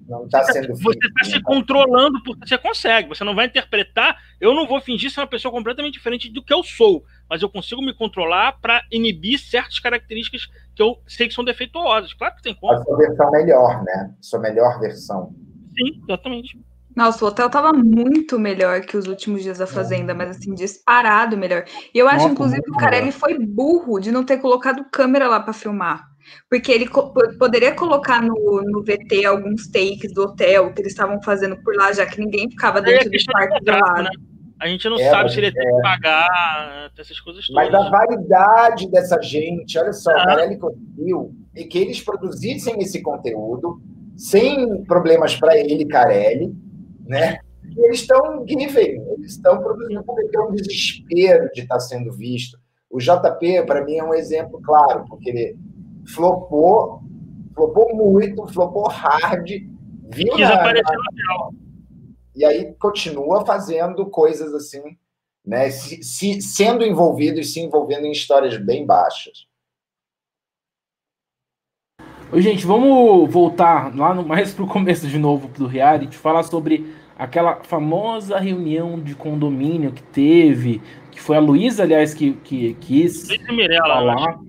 Não tá você está se controlando porque você consegue. Você não vai interpretar. Eu não vou fingir ser uma pessoa completamente diferente do que eu sou, mas eu consigo me controlar para inibir certas características que eu sei que são defeituosas. Claro que tem como. A sua versão melhor, né? Sua melhor versão. Sim, exatamente. Nossa, o hotel tava muito melhor que os últimos dias da Fazenda, mas assim, disparado melhor. E eu acho, Nossa, inclusive, que o Carelli foi burro de não ter colocado câmera lá para filmar. Porque ele co poderia colocar no, no VT alguns takes do hotel que eles estavam fazendo por lá, já que ninguém ficava dentro é do quarto do lado. Né? A gente não é, sabe se ele é. tem que pagar essas coisas todas. Mas a validade dessa gente, olha só, ah. o Carelli conseguiu e que eles produzissem esse conteúdo sem problemas para ele, Carelli, né? E eles estão giving, eles estão produzindo porque tem um desespero de estar tá sendo visto. O JP, para mim, é um exemplo claro, porque ele flopou, flopou muito, flopou hard, viu Quis na, na... E aí continua fazendo coisas assim, né? Se, se, sendo envolvido e se envolvendo em histórias bem baixas. Oi, gente, vamos voltar lá no, mais para o começo de novo do reality, falar sobre aquela famosa reunião de condomínio que teve, que foi a Luísa, aliás, que, que quis Mirella, falar.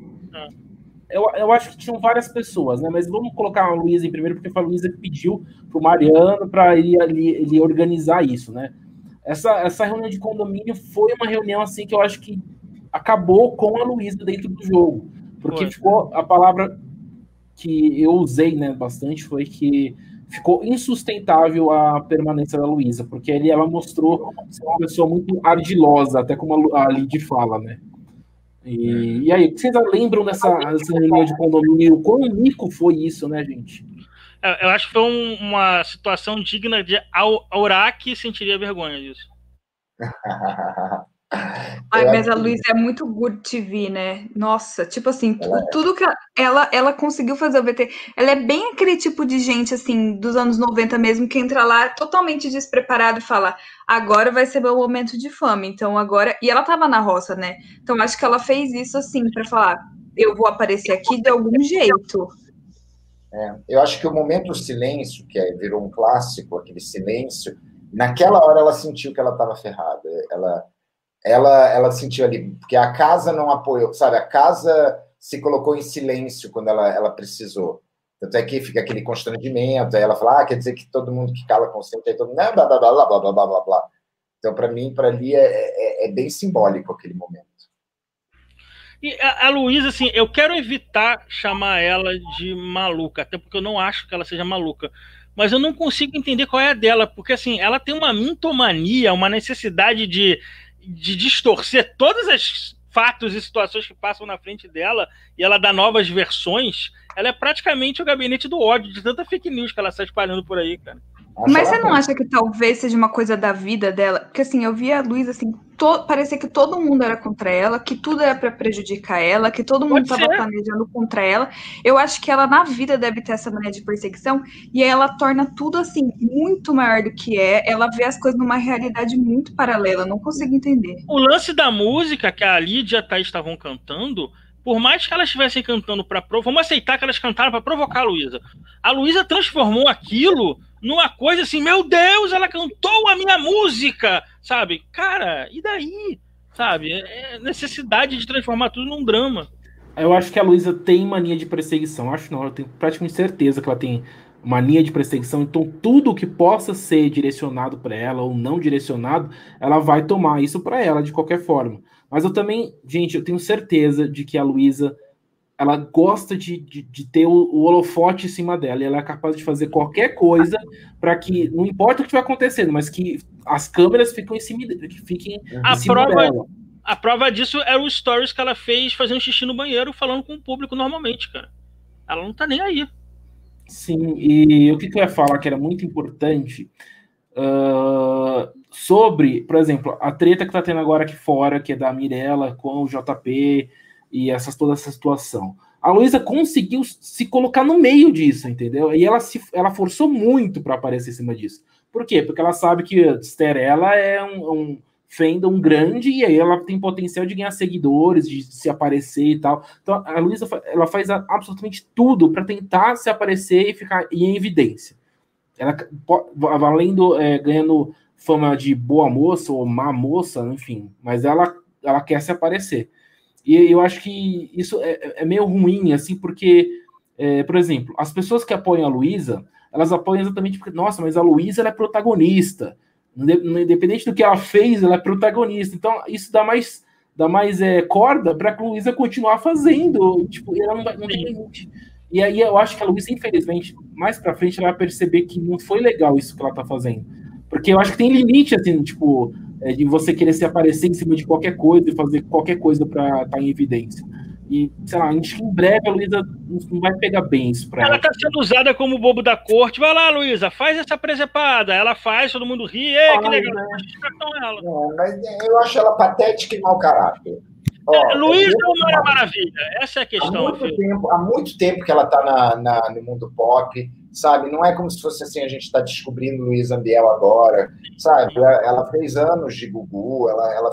Eu, eu acho que tinham várias pessoas, né? Mas vamos colocar a Luísa em primeiro, porque foi a Luísa que pediu para o Mariano para ele, ele, ele, organizar isso, né? Essa, essa reunião de condomínio foi uma reunião assim que eu acho que acabou com a Luísa dentro do jogo. Porque foi. ficou a palavra que eu usei né, bastante foi que ficou insustentável a permanência da Luísa, porque ali ela mostrou ser uma pessoa muito ardilosa, até como a Lid fala, né? E, e aí, vocês lembram dessa, dessa reunião de condomínio? Quão mico foi isso, né, gente? Eu acho que foi um, uma situação digna de Auraki sentiria vergonha disso. Ai, mas a Luísa é muito good TV, né? Nossa, tipo assim, ela tudo que ela, ela conseguiu fazer o VT. Ela é bem aquele tipo de gente, assim, dos anos 90 mesmo, que entra lá totalmente despreparado e fala: agora vai ser meu momento de fama. Então agora. E ela tava na roça, né? Então acho que ela fez isso, assim, para falar: eu vou aparecer aqui de algum jeito. É, eu acho que o momento silêncio, que é, virou um clássico, aquele silêncio, naquela hora ela sentiu que ela estava ferrada. Ela ela, ela sentiu ali, porque a casa não apoiou, sabe? A casa se colocou em silêncio quando ela, ela precisou. Tanto é que fica aquele constrangimento, aí ela fala, ah, quer dizer que todo mundo que cala consente, aí todo mundo, blá, blá, blá, blá, blá, blá, blá, blá, blá. Então, para mim, para ali, é, é, é, bem simbólico aquele momento. E a, a Luísa, assim, eu quero evitar chamar ela de maluca, até porque eu não acho que ela seja maluca mas eu não consigo entender qual é a dela, porque assim, ela tem uma mintomania, uma necessidade de de distorcer todas as fatos e situações que passam na frente dela e ela dá novas versões, ela é praticamente o gabinete do ódio de tanta fake news que ela está espalhando por aí, cara. Mas você não acha que talvez seja uma coisa da vida dela? Porque assim, eu via a Luísa assim, to... parecia que todo mundo era contra ela, que tudo era para prejudicar ela, que todo mundo estava planejando contra ela. Eu acho que ela na vida deve ter essa maneira de perseguição e aí ela torna tudo assim muito maior do que é. Ela vê as coisas numa realidade muito paralela. não consigo entender. O lance da música que a Lídia e a Thaís estavam cantando por mais que elas estivessem cantando para provocar, vamos aceitar que elas cantaram para provocar a Luísa. A Luísa transformou aquilo numa coisa assim, meu Deus, ela cantou a minha música, sabe? Cara, e daí? Sabe? É, é necessidade de transformar tudo num drama. Eu acho que a Luísa tem mania de perseguição. Acho não, eu tenho praticamente certeza que ela tem mania de perseguição. Então, tudo que possa ser direcionado para ela ou não direcionado, ela vai tomar isso para ela de qualquer forma. Mas eu também, gente, eu tenho certeza de que a Luísa ela gosta de, de, de ter o, o, holofote em cima dela, e ela é capaz de fazer qualquer coisa para que, não importa o que estiver acontecendo, mas que as câmeras fiquem em cima, que fiquem a prova, dela. A prova disso era o stories que ela fez fazendo xixi no banheiro, falando com o público normalmente, cara. Ela não tá nem aí. Sim, e o que, que eu ia falar que era muito importante uh, sobre, por exemplo, a treta que tá tendo agora aqui fora, que é da Mirella com o JP e essas, toda essa situação. A Luísa conseguiu se colocar no meio disso, entendeu? E ela, se, ela forçou muito para aparecer em cima disso. Por quê? Porque ela sabe que Sterella é um, um fandom grande e aí ela tem potencial de ganhar seguidores, de se aparecer e tal. Então a Luísa ela faz absolutamente tudo para tentar se aparecer e ficar em evidência. Ela valendo, é, ganhando fama de boa moça ou má moça, enfim, mas ela, ela quer se aparecer. E eu acho que isso é, é meio ruim, assim, porque, é, por exemplo, as pessoas que apoiam a Luísa, elas apoiam exatamente porque, nossa, mas a Luísa é protagonista. Independente do que ela fez, ela é protagonista. Então, isso dá mais, dá mais é, corda para a Luísa continuar fazendo. Tipo, ela não, não tem limite. E aí eu acho que a Luísa, infelizmente, mais para frente, ela vai perceber que não foi legal isso que ela tá fazendo. Porque eu acho que tem limite, assim, tipo, é, de você querer se aparecer em cima de qualquer coisa e fazer qualquer coisa para estar tá em evidência. E, sei lá, acho que em breve a Luísa não vai pegar bem isso pra ela. Ela tá sendo usada como bobo da corte. Vai lá, Luísa, faz essa presepada. Ela faz, todo mundo ri. Ei, que legal. Né? Ela. É, mas eu acho ela patética e mau caráter. É, Luísa ou Mara Maravilha? Essa é a questão. Há muito, tempo, há muito tempo que ela tá na, na, no mundo pop, sabe? Não é como se fosse assim, a gente está descobrindo Luísa Ambiel agora, sabe? Ela fez anos de Gugu, ela, ela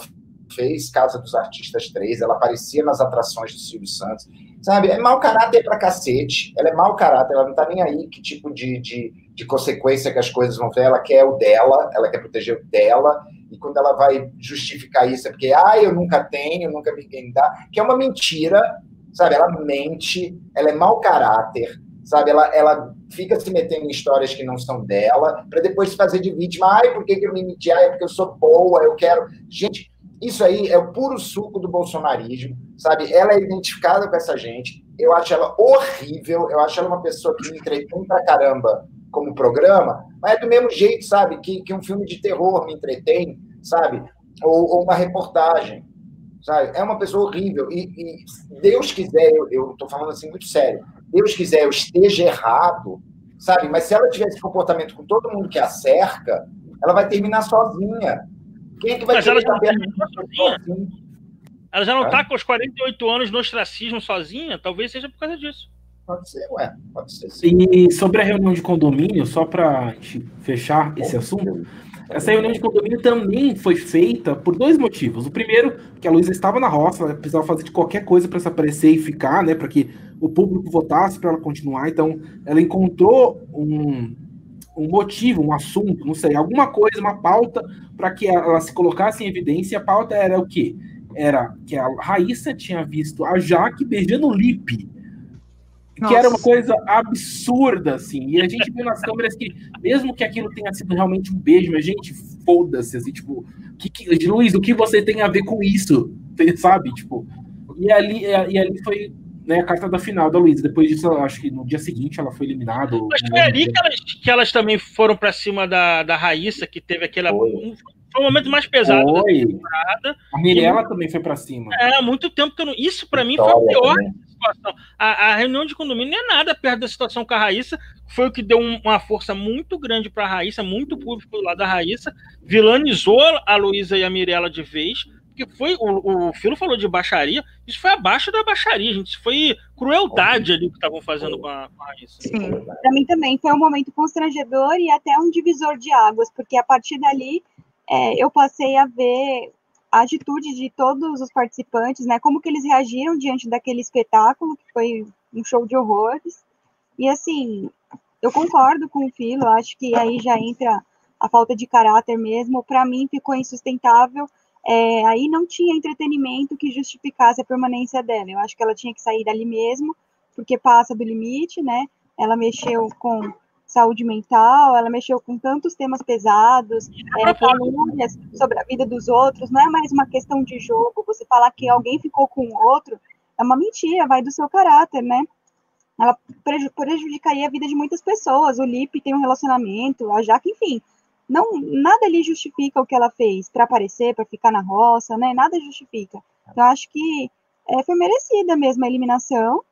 fez Casa dos Artistas 3, ela aparecia nas atrações do Silvio Santos, sabe? É mau caráter pra cacete, ela é mau caráter, ela não tá nem aí que tipo de, de, de consequência que as coisas vão ter, ela quer o dela, ela quer proteger o dela, e quando ela vai justificar isso é porque, ah, eu nunca tenho, nunca ninguém dá, que é uma mentira, sabe? Ela mente, ela é mau caráter, sabe? Ela, ela fica se metendo em histórias que não são dela, para depois se fazer de vítima. Ai, por que, que eu me meti? Ai, é porque eu sou boa, eu quero. Gente, isso aí é o puro suco do bolsonarismo, sabe? Ela é identificada com essa gente. Eu acho ela horrível. Eu acho ela uma pessoa que me entretém pra caramba como programa, mas é do mesmo jeito, sabe? Que, que um filme de terror me entretém, sabe? Ou, ou uma reportagem, sabe? É uma pessoa horrível. E, e Deus quiser, eu, tô falando assim muito sério, Deus quiser eu esteja errado, sabe? Mas se ela tiver esse comportamento com todo mundo que a cerca, ela vai terminar sozinha quem é que vai Mas ela já, não sozinha? ela já não está com os 48 anos no ostracismo sozinha? Talvez seja por causa disso. Pode ser, ué. Pode ser. Sim. E sobre a reunião de condomínio, só para fechar esse assunto, essa reunião de condomínio também foi feita por dois motivos. O primeiro, que a Luísa estava na roça, ela precisava fazer de qualquer coisa para se aparecer e ficar, né? Para que o público votasse para ela continuar. Então, ela encontrou um, um motivo, um assunto, não sei, alguma coisa, uma pauta para que ela se colocasse em evidência. E a pauta era o quê? Era que a Raíssa tinha visto a Jaque beijando o Lipe. Que era uma coisa absurda, assim. E a gente viu nas câmeras que, mesmo que aquilo tenha sido realmente um beijo, a gente foda-se, assim, tipo, que, que, Luiz, o que você tem a ver com isso? Sabe? Tipo, e ali, e ali foi né, a carta da final da Luísa. Depois disso, acho que no dia seguinte ela foi eliminada. Mas foi ali que elas, que elas, também foram para cima da, da Raíssa, que teve aquela. Foi. Um, foi o momento mais pesado foi. da temporada. A Mirella e, também foi para cima. É, muito tempo que eu não. Isso para mim foi a pior situação. A, a, reunião de condomínio não é nada perto da situação com a Raíssa. Foi o que deu um, uma força muito grande para a Raíssa, muito público do lado da Raíssa. Vilanizou a Luísa e a Mirella de vez porque foi o, o Filo falou de baixaria, isso foi abaixo da baixaria, gente. Isso foi crueldade ali que estavam fazendo com a, com a Raíssa. Sim, para mim também foi um momento constrangedor e até um divisor de águas, porque a partir dali é, eu passei a ver a atitude de todos os participantes, né? Como que eles reagiram diante daquele espetáculo, que foi um show de horrores. E assim, eu concordo com o Filo, acho que aí já entra a falta de caráter mesmo. Para mim ficou insustentável é, aí não tinha entretenimento que justificasse a permanência dela. Eu acho que ela tinha que sair dali mesmo, porque passa do limite, né? Ela mexeu com saúde mental, ela mexeu com tantos temas pesados, é, famílias, sobre a vida dos outros, não é mais uma questão de jogo, você falar que alguém ficou com o outro, é uma mentira, vai do seu caráter, né? Ela prejudicaria a vida de muitas pessoas, o Lipe tem um relacionamento, a Jaque, enfim, não nada ali justifica o que ela fez para aparecer, para ficar na roça, né? Nada justifica. Então acho que é, foi merecida mesmo a eliminação.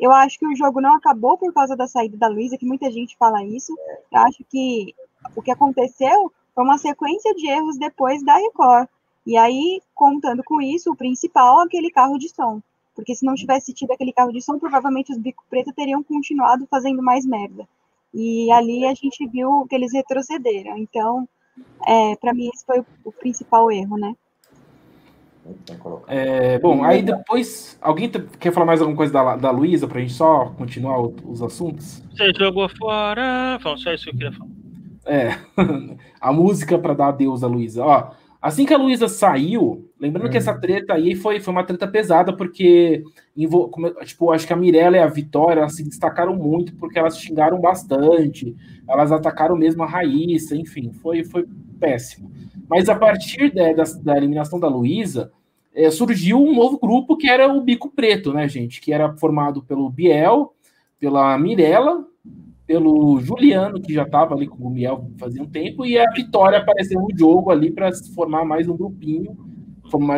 Eu acho que o jogo não acabou por causa da saída da Luísa, que muita gente fala isso. Eu acho que o que aconteceu foi uma sequência de erros depois da Record. E aí, contando com isso, o principal é aquele carro de som. Porque se não tivesse tido aquele carro de som, provavelmente os bico preto teriam continuado fazendo mais merda. E ali a gente viu que eles retrocederam. Então, é, para mim, esse foi o, o principal erro, né? É, bom, aí depois. Alguém quer falar mais alguma coisa da, da Luísa pra gente só continuar os assuntos? Você jogou fora. Bom, só isso que eu queria falar. É, a música para dar adeus a Luísa. Ó, assim que a Luísa saiu, lembrando que essa treta aí foi, foi uma treta pesada, porque tipo, acho que a Mirella e a Vitória elas se destacaram muito porque elas xingaram bastante, elas atacaram mesmo a Raíssa, enfim, foi, foi péssimo. Mas a partir de, da, da, eliminação da Luísa, é, surgiu um novo grupo que era o Bico Preto, né, gente? Que era formado pelo Biel, pela Mirella, pelo Juliano, que já estava ali com o Biel fazia um tempo, e a Vitória apareceu no jogo ali para formar mais um grupinho.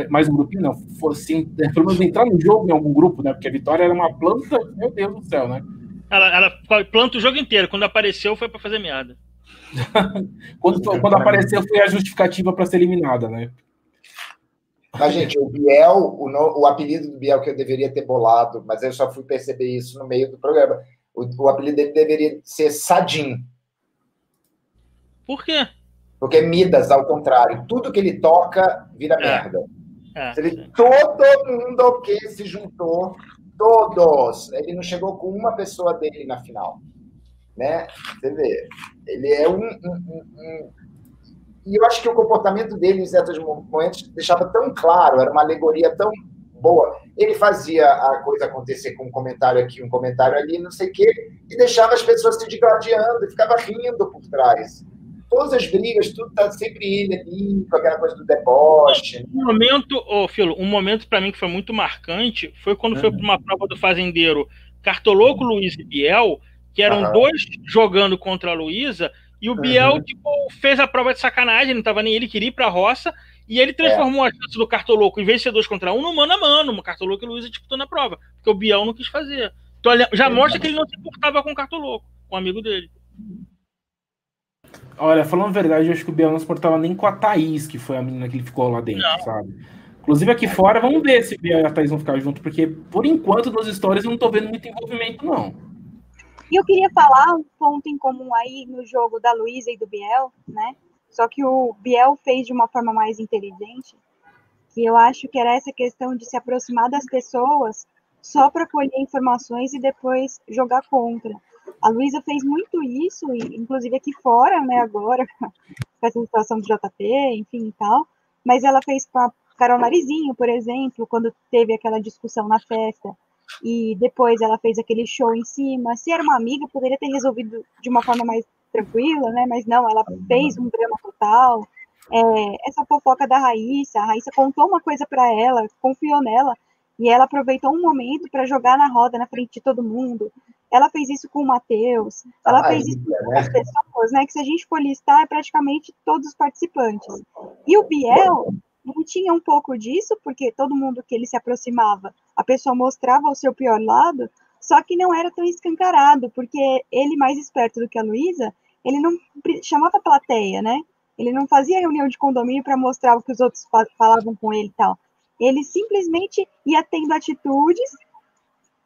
Mais um grupinho, não, fosse, é, pelo menos entrar no jogo em algum grupo, né? Porque a Vitória era uma planta, meu Deus do céu, né? Ela, ela planta o jogo inteiro. Quando apareceu, foi para fazer meada. quando, quando apareceu, foi a justificativa para ser eliminada, né? Mas, gente, o Biel, o, no, o apelido do Biel que eu deveria ter bolado, mas eu só fui perceber isso no meio do programa. O, o apelido dele deveria ser Sadim. Por quê? Porque Midas, ao contrário. Tudo que ele toca vira é. merda. É, ele, todo mundo que se juntou, todos. Ele não chegou com uma pessoa dele na final né? Você vê, ele é um, um, um, um, E eu acho que o comportamento dele em certos momentos deixava tão claro, era uma alegoria tão boa. Ele fazia a coisa acontecer com um comentário aqui, um comentário ali, não sei o quê, e deixava as pessoas se degladiando e ficava rindo por trás. Todas as brigas, tudo tá sempre ele ali, com aquela coisa do deboche. Um momento, ô oh, Filo, um momento para mim que foi muito marcante foi quando uhum. foi para uma prova do fazendeiro Cartoloco, Luiz e Biel, que eram uhum. dois jogando contra a Luísa, e o Biel uhum. tipo, fez a prova de sacanagem, não estava nem ele, queria ir para a roça, e ele transformou é. a chance do Cartoloco, em vez de ser dois contra um, no mano a mano. O Cartoloco e o Luísa disputou na prova, porque o Biel não quis fazer. Então já mostra que ele não se importava com o Cartoloco, com o amigo dele. Olha, falando a verdade, eu acho que o Biel não se importava nem com a Thaís, que foi a menina que ele ficou lá dentro, não. sabe? Inclusive aqui fora, vamos ver se o Biel e a Thaís vão ficar junto, porque por enquanto nas histórias eu não tô vendo muito envolvimento, não. E eu queria falar um ponto em comum aí no jogo da Luísa e do Biel, né? Só que o Biel fez de uma forma mais inteligente, que eu acho que era essa questão de se aproximar das pessoas só para colher informações e depois jogar contra. A Luísa fez muito isso, inclusive aqui fora, né, agora, com essa situação do JP, enfim e tal, mas ela fez com a Carol Narizinho, por exemplo, quando teve aquela discussão na festa, e depois ela fez aquele show em cima. Se era uma amiga, poderia ter resolvido de uma forma mais tranquila, né? Mas não, ela fez um drama total. É, essa fofoca da Raíssa, a Raíssa contou uma coisa para ela, confiou nela, e ela aproveitou um momento para jogar na roda na frente de todo mundo. Ela fez isso com o Matheus, ela ah, fez isso com né? as pessoas, né? Que se a gente for listar, é praticamente todos os participantes. E o Biel, não tinha um pouco disso, porque todo mundo que ele se aproximava, a pessoa mostrava o seu pior lado, só que não era tão escancarado, porque ele, mais esperto do que a Luísa, ele não chamava plateia, né? Ele não fazia reunião de condomínio para mostrar o que os outros falavam com ele e tal. Ele simplesmente ia tendo atitudes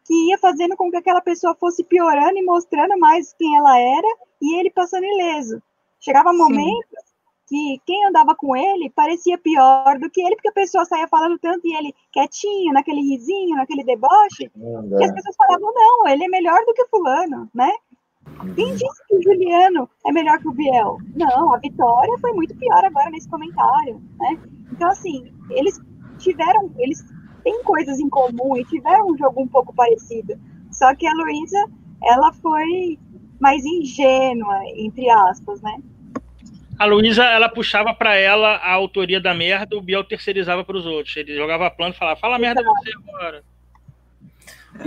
que ia fazendo com que aquela pessoa fosse piorando e mostrando mais quem ela era e ele passando ileso. Chegava momentos que quem andava com ele parecia pior do que ele, porque a pessoa saía falando tanto e ele quietinho, naquele risinho, naquele deboche, que as pessoas falavam, não, ele é melhor do que fulano, né? Quem disse que o Juliano é melhor que o Biel? Não, a Vitória foi muito pior agora nesse comentário, né? Então, assim, eles tiveram, eles têm coisas em comum e tiveram um jogo um pouco parecido. Só que a Luísa, ela foi mais ingênua, entre aspas, né? a Luísa, ela puxava para ela a autoria da merda, o Biel terceirizava para os outros. Ele jogava plano e falava: fala merda você agora.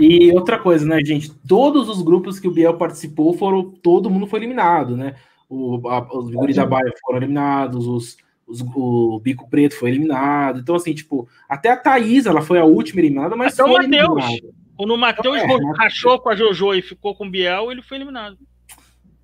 E outra coisa, né, gente? Todos os grupos que o Biel participou foram. Todo mundo foi eliminado, né? o, a, os Guri da Baia foram eliminados, os, os, o Bico Preto foi eliminado. Então, assim, tipo, até a Thaís, ela foi a última eliminada, mas Até o foi Matheus. eliminada. Quando o Matheus É, rachou com a Jojo e ficou com o Biel, ele foi eliminado.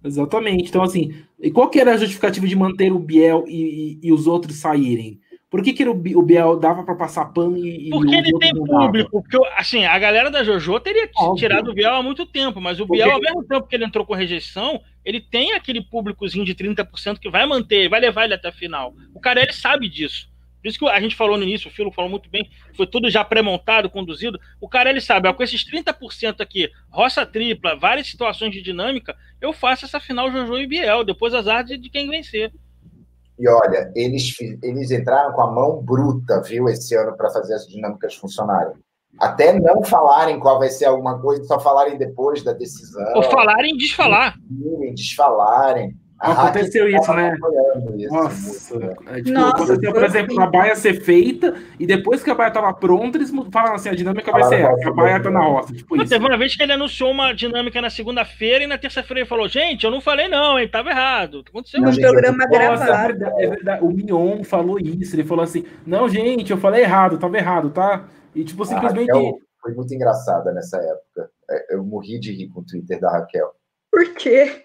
Exatamente. Então, assim, e qual que era a justificativa de manter o Biel e, e- e os outros saírem? Por que, que o Bi- o Biel dava para passar pano e, e Porque os ele tem público. Porque, assim, a galera da Jojo teria Óbvio. tirado o Biel há muito tempo, mas o Porque- Biel, ao mesmo tempo que ele entrou com rejeição, ele tem aquele públicozinho de 30% que vai manter, vai levar ele até a final. O cara, ele sabe disso. Por isso que a gente falou no início, o Filo falou muito bem, foi tudo já pré-montado, conduzido. O cara, ele sabe, ó, com esses 30% aqui, roça tripla, várias situações de dinâmica, eu faço essa final Jojo e Biel, depois azar de, de quem vencer. E olha, eles, eles entraram com a mão bruta, viu, esse ano para fazer as dinâmicas funcionarem. Até não falarem qual vai ser alguma coisa, só falarem depois da decisão. Ou falarem e desfalar. Irem, desfalarem. A Aconteceu isso, tava né? isso Nossa, né? é, tipo, Nossa, aconteceu, por exemplo, horrível. a baia ser feita e depois que a baia tava pronta, eles falaram assim: a dinâmica vai ser Falaram essa, a baia tá na roça. Tipo Não, isso. teve uma vez que ele anunciou uma dinâmica na segunda-feira e na terça-feira ele falou: Gente, eu não falei não, hein? Tava errado. O que aconteceu? No programa é gravado. verdade, é verdade. O Mion falou isso. Ele falou assim: Não, gente, eu falei errado, tava errado, tá? E tipo, A simplesmente. Raquel foi muito engraçada nessa época. É, Eu morri de rir com o Twitter da Raquel. Por quê?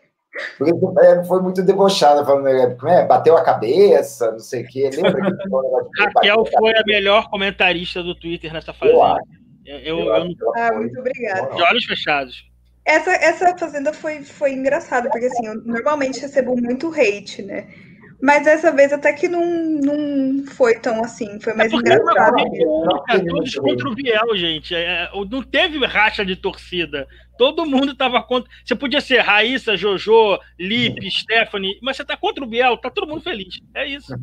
Porque é, foi muito debochada, falando, é, é, bateu a cabeça, não sei o quê. Lembra que falou um negócio de Raquel bater a foi a melhor comentarista do Twitter nessa? Eu fazenda. Eu, eu eu, ela Ah, foi- muito obrigada. de olhos fechados. Essa, essa fazenda foi, foi engraçada, porque assim, eu normalmente recebo muito hate, né? Mas dessa vez até que não, não foi tão assim, foi mais é era uma engraçado. Não, todos contra o Biel, gente. É, é, Não teve racha de torcida. Todo mundo tava contra. Você podia ser Raíssa, Jojo, Lipe, Stephanie, mas você tá contra o Biel, tá todo mundo feliz. É isso.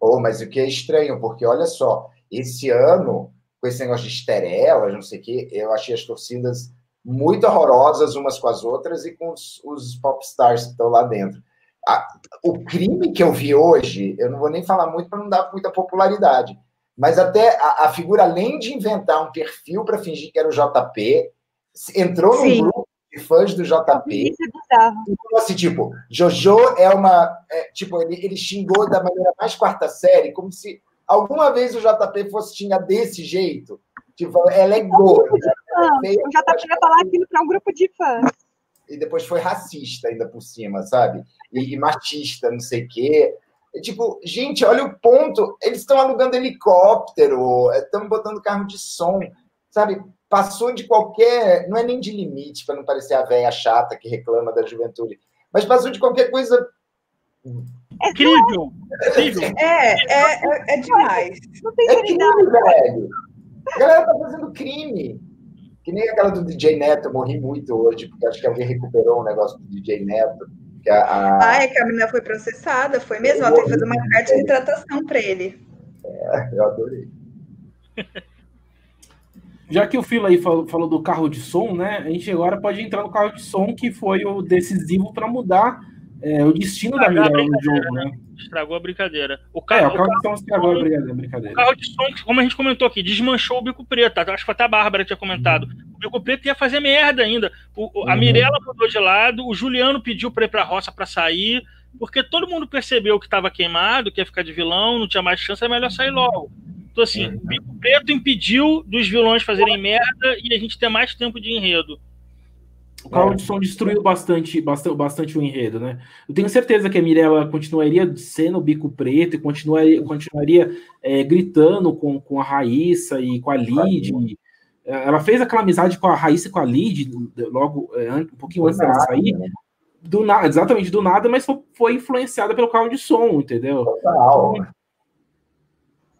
Oh, mas o que é estranho, porque olha só, esse ano, com esse negócio de esterelas, não sei o quê, eu achei as torcidas muito horrorosas umas com as outras e com os, os popstars que estão lá dentro. A- o crime que eu vi hoje, eu não vou nem falar muito para não dar muita popularidade, mas até a, a figura, além de inventar um perfil para fingir que era o JP, entrou num Sim. grupo de fãs do JP Isso é bizarro. então, assim, tipo, Jojo é uma. é, tipo, ele, ele xingou da maneira mais quarta série, como se alguma vez o JP fosse xingar desse jeito. Tipo, ela é gorda. Ah, feia, eu já tava ia falar aquilo para um grupo de fãs. E depois foi racista ainda por cima, sabe? E, e machista, não sei o quê. É, tipo, gente, olha o ponto. Eles estão alugando helicóptero, estão botando carro de som, sabe? Passou de qualquer. Não é nem de limite, para não parecer a velha chata que reclama da juventude, mas passou de qualquer coisa Incrível. Incrível. É, é, é, é demais. Não tem É crime, velho. A galera tá fazendo crime. Que nem aquela do DJ Neto, eu morri muito hoje, porque acho que alguém recuperou um negócio do DJ Neto. Que a, a- Ah, é que a menina foi processada, foi mesmo? Ela teve que fazer uma carta de tratação para ele. Eu adorei. Já que o Filo aí falou, falou do carro de som, né? A gente agora pode entrar no carro de som, que foi o decisivo para mudar é, o destino da Estragar a Mirella no jogo, né? Estragou a brincadeira. O É, carro, o carro de som estragou a brincadeira. o carro de som, como a gente comentou aqui, desmanchou o bico preto. Acho que foi até a Bárbara que tinha comentado. O bico preto ia fazer merda ainda. O- o- a Uhum. Mirella mudou de lado, o Juliano pediu para ir pra roça para sair, porque todo mundo percebeu que estava queimado, que ia ficar de vilão, não tinha mais chance, é melhor sair logo. Então, assim, o bico preto impediu dos vilões fazerem merda e a gente ter mais tempo de enredo. O carro de som destruiu bastante, bastante, bastante o enredo, né? Eu tenho certeza que a Mirella continuaria sendo o bico preto e continuaria, continuaria é, gritando com, com a Raíssa e com a Lid. Ela fez aquela amizade com a Raíssa e com a Lid logo é, um pouquinho antes dela sair. Do nada, exatamente do nada, mas foi, influenciada pelo carro de som, entendeu? Total.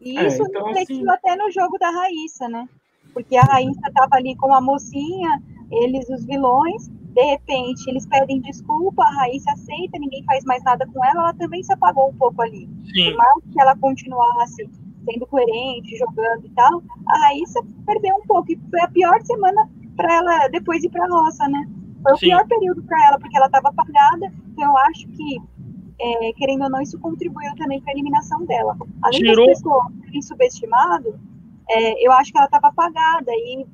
E É, isso então, refletiu assim- até no jogo da Raíssa, né? Porque a Raíssa estava ali com a mocinha, eles os vilões, de repente eles pedem desculpa, a Raíssa aceita, ninguém faz mais nada com ela, ela também se apagou um pouco ali. Sim. Por mais que ela continuasse sendo coerente, jogando e tal, a Raíssa perdeu um pouco. E foi a pior semana para ela depois ir para a roça, né? Foi o Sim. pior período para ela, porque ela estava apagada. Então eu acho que, é, querendo ou não, isso contribuiu também para a eliminação dela. Além Tirou- das pessoas terem subestimado, é, eu acho que ela estava apagada. E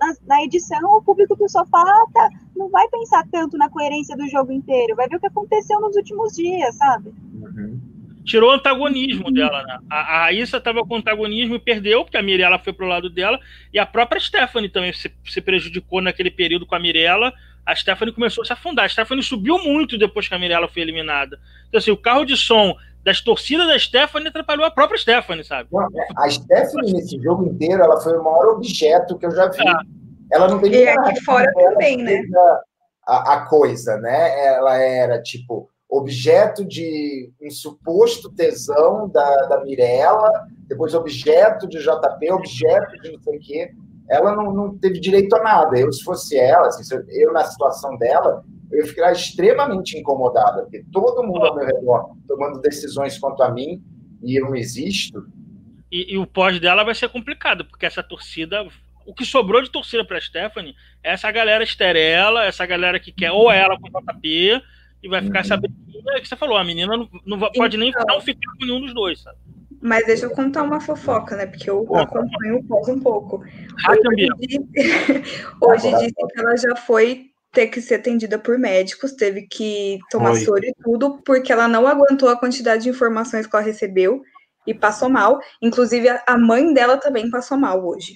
na, na edição, o público do sofá tá, não vai pensar tanto na coerência do jogo inteiro, vai ver o que aconteceu nos últimos dias, sabe? Uhum. Tirou o antagonismo dela, né? A, a Raíssa estava com antagonismo e perdeu, porque a Mirella foi pro lado dela, e a própria Stephanie também se, se prejudicou naquele período com a Mirella. A Stephanie começou a se afundar. A Stephanie subiu muito depois que a Mirella foi eliminada. Então, assim, o carro de som das torcidas da Stephanie atrapalhou a própria Stephanie, sabe? A Stephanie, nesse jogo inteiro, ela foi o maior objeto que eu já vi. É. Ela não tem E aqui fora também, né? A, a, coisa, né? Ela era, tipo, objeto de um suposto tesão da, da Mirella, depois objeto de JP, objeto de não sei o quê. Ela não, não teve direito a nada. Eu, se fosse ela, assim, eu na situação dela, eu ia ficar extremamente incomodada, porque todo mundo ao meu redor tomando decisões quanto a mim e eu não existo. E, e o pós dela vai ser complicado, porque essa torcida o que sobrou de torcida para Stephanie é essa galera esterela, essa galera que quer ou ela com o JP e vai ficar uhum. sabendo que você falou, a menina não, não pode nem então, não ficar com nenhum dos dois, sabe? Mas deixa eu contar uma fofoca, né? Porque eu acompanho o pós um pouco. Hoje, disse, hoje disse que ela já foi ter que ser atendida por médicos, teve que tomar Oi. soro e tudo, porque ela não aguentou a quantidade de informações que ela recebeu e passou mal. Inclusive, a mãe dela também passou mal hoje.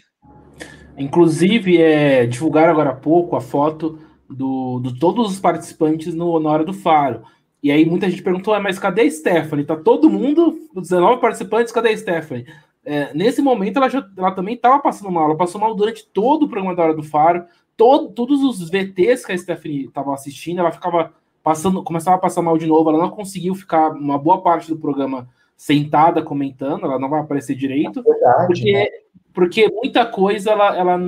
Inclusive, é, divulgaram agora há pouco a foto do, de todos os participantes no, na hora do faro. E aí muita gente perguntou, mas cadê a Stephanie? Tá todo mundo, os 19 participantes, cadê a Stephanie? É, nesse momento ela, já, ela também estava passando mal, ela passou mal durante todo o programa da hora do faro, todo, todos os VTs que a Stephanie estava assistindo, ela ficava passando, começava a passar mal de novo, ela não conseguiu ficar uma boa parte do programa sentada comentando, ela não vai aparecer direito, é verdade, porque, né? porque muita coisa ela, ela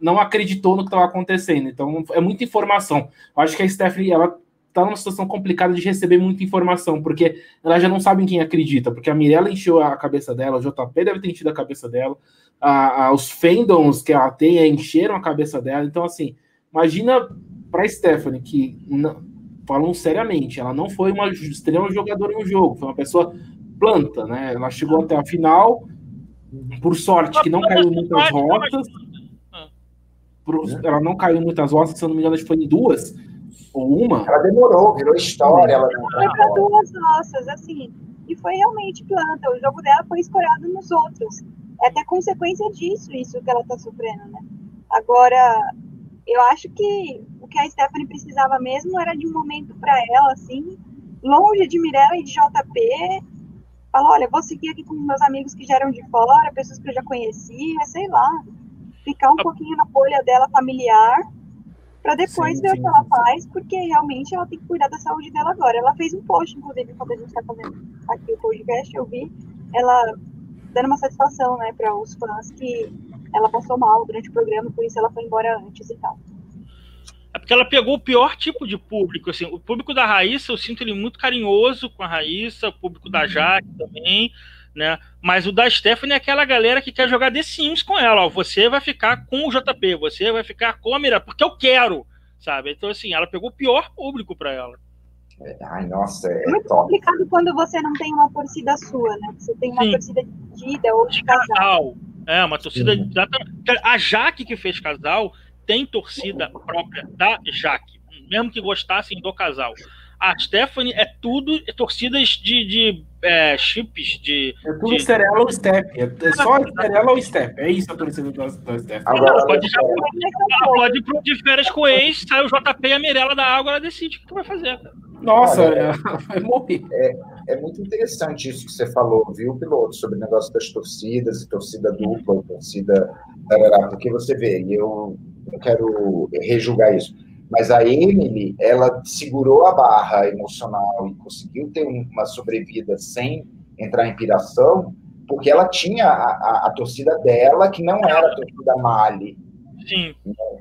não acreditou no que estava acontecendo. Então, é muita informação. Eu acho que a Stephanie, ela tá numa situação complicada de receber muita informação, porque ela já não sabe em quem acredita, porque a Mirella encheu a cabeça dela, o JP deve ter enchido a cabeça dela, a, a, os fandoms que ela tem encheram a cabeça dela. Então, assim, imagina para Stephanie, que não, falam seriamente, ela não foi uma estrela jogadora no jogo, foi uma pessoa planta, né? Ela chegou até a final, por sorte, que não caiu muitas rotas. Ela não caiu muitas rotas, se eu não me engano, acho que foi em duas ou uma. Ela demorou, virou história. Ela foi para duas roças, assim. E foi realmente planta. O jogo dela foi escorado nos outros. É até consequência disso, isso que ela está sofrendo, né? Agora, eu acho que o que a Stephanie precisava mesmo era de um momento para ela, assim, longe de Mirella e de JP, Fala, olha, vou seguir aqui com meus amigos que já eram de fora, pessoas que eu já conhecia, sei lá. Ficar um pouquinho na bolha dela familiar, para depois sim, ver sim, o que ela faz, porque realmente ela tem que cuidar da saúde dela agora. Ela fez um post, inclusive, quando a gente está fazendo aqui o podcast, eu vi, ela dando uma satisfação, né, para os fãs que ela passou mal durante o programa, por isso ela foi embora antes e tal. É porque ela pegou o pior tipo de público. Assim, o público da Raíssa, eu sinto ele muito carinhoso com a Raíssa, o público da uhum. Jaque também, né? Mas o da Stephanie é aquela galera que quer jogar The Sims com ela. Ó, você vai ficar com o JP, você vai ficar com a Mira, porque eu quero, sabe? Então, assim, ela pegou o pior público para ela. É, ai, nossa, é, é muito top. complicado quando você não tem uma torcida sua, né? Você tem uma Sim. torcida dividida ou de, casal. casal. É, uma torcida. Sim. A Jaque que fez casal tem torcida própria da Jaque, mesmo que gostassem do casal. A Stephanie é tudo é torcidas de, de é, chips, de. É tudo de... Esterela ou Step. É, é só Esterela ou Step. É isso a torcida da, da Stephanie. Agora, pode, já, ela pode ir pro de férias com o ex, sai o JP e a Mirella da água, ela decide o que vai fazer. Nossa, é, vai morrer. É, é muito interessante isso que você falou, viu, piloto, sobre o negócio das torcidas, e torcida dupla, torcida. Porque você vê, e eu não quero rejulgar isso, mas a Emily, ela segurou a barra emocional e conseguiu ter uma sobrevida sem entrar em piração, porque ela tinha a, a, a torcida dela, que não era a torcida Mali. Sim.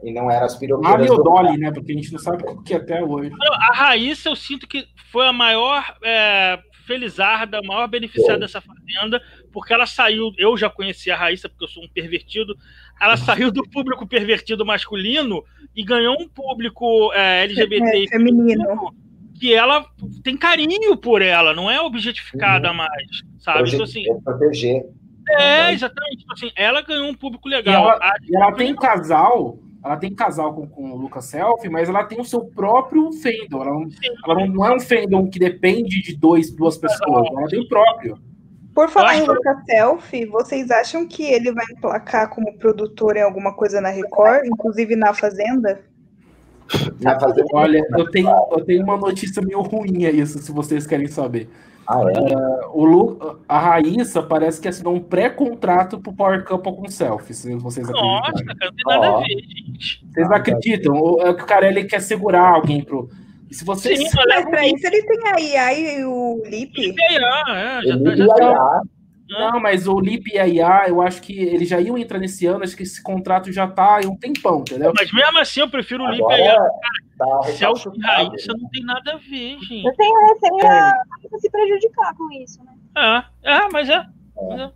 E não era as piroqueiras. Mali ou Dolly, né? Porque a gente não sabe o que é até hoje. A Raíssa, eu sinto que foi a maior é, felizarda, a maior beneficiada dessa fazenda, porque ela saiu. Eu já conheci a Raíssa, porque eu sou um pervertido. Ela saiu do público pervertido masculino e ganhou um público é, LGBT é, feminino. Que ela tem carinho por ela, não é objetificada uhum. mais, sabe? então, assim, é proteger. É, exatamente. Tipo assim, ela ganhou um público legal. E ela, a, ela tem casal ela tem casal com, com o Lucas Selfie, mas ela tem o seu próprio fandom. Ela, não, ela não, não é um fandom que depende de dois, duas pessoas, ela tem o próprio. Por falar em Lucas Selfie, vocês acham que ele vai emplacar como produtor em alguma coisa na Record, inclusive na Fazenda? Na Fazenda. Olha, eu tenho, eu tenho uma notícia meio ruim a isso, se vocês querem saber. Ah, é? O Lu, a Raíssa parece que assinou um pré-contrato pro Power Couple com selfie, se vocês Nossa, acreditam. cara, não tem nada a ver, gente. Vocês não acreditam? O, é que o cara ele quer segurar alguém pro. E se vocês. Sim, Mas pra isso ele tem a IA e o Lip. é, é, já tá, já e tá. a Não, mas o Lip e a IA, eu acho que eles já iam entrar nesse ano, acho que esse contrato já tá em um tempão, entendeu? Mas mesmo assim, eu prefiro o Lipe aí. agora tá Celso e. Raíssa não tem nada a ver, gente. Eu tenho receio a Raíssa se prejudicar com isso, né? É, é, mas é.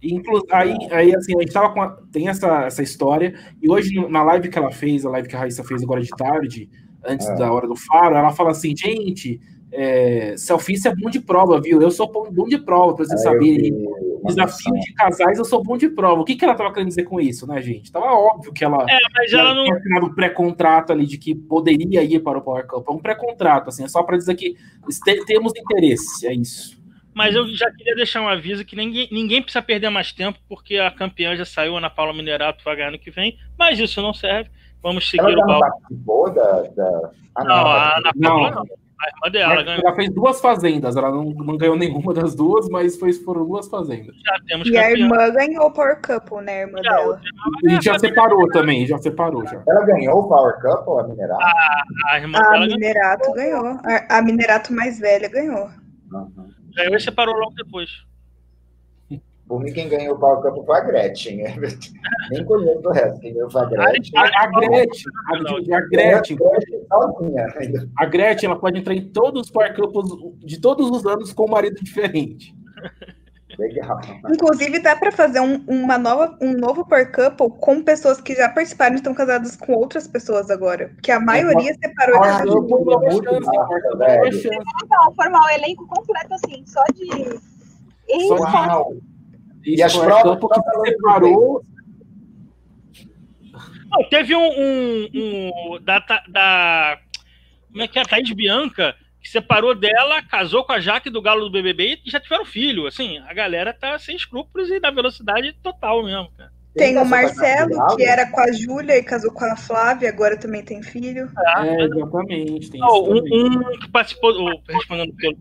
Inclu aí, aí, assim, a gente tava com. a- tem essa, essa história, e hoje na live que ela fez, a live que a Raíssa fez agora de tarde, antes É. da hora do faro, ela fala assim: gente, é, selfie é bom de prova, viu? Eu sou bom de prova, pra vocês eu saberem. Desafio noção. de casais, eu sou bom de prova. O que, que ela tava querendo dizer com isso, né, gente? Tava óbvio que ela. É, mas ela não. tinha assinado um pré-contrato ali de que poderia ir para o Power Cup. É um pré-contrato, assim, é só para dizer que te- temos interesse, é isso. Mas eu já queria deixar um aviso que ninguém, ninguém precisa perder mais tempo, porque a campeã já saiu, Ana Paula Minerato vai ganhar ano que vem, mas isso não serve. Vamos seguir Ela o não balde. participou da. da... Ah, Não, a Ana Paula Não. não. A irmã dela Ela, ganhou. fez duas fazendas, ela não, não ganhou nenhuma das duas, mas foi, foram duas fazendas. Já temos E a campeã. irmã ganhou o Power Couple, né, a irmã Já, dela? A gente já separou também, já separou já. Ela ganhou o Power Cup ou a Mineral? A irmã A dela ganhou, Minerato ganhou. A, a Minerato mais velha ganhou. Uhum. ganhou e separou logo depois. Por mim, quem ganhou o Power Cup foi a Gretchen. Nem conheço o resto. Quem ganhou foi a Gretchen. A, a Gretchen, a, a Gretchen, sozinha ainda. a Gretchen, ela pode entrar em todos os Power Couples de todos os anos com um marido diferente. Legal. Inclusive, dá pra fazer um, uma nova, um novo Power Couple com pessoas que já participaram e estão casadas com outras pessoas agora. Porque a maioria separou é é uma velho. chance. Então, formar o elenco completo assim, só de. Só de- Uau. Isso, E as Power provas que se separou, Não, teve um, um- um da, da. Como é que é? Thaís Bianca, que separou dela, casou com a Jaque do Galo do BBB e já tiveram filho. Assim, a galera tá sem escrúpulos e na velocidade total mesmo, cara. Tem o com a Marcelo, que era com a Júlia e casou com a Flávia, agora também tem filho. É, exatamente. Tem um, um que participou, o- respondendo pelo.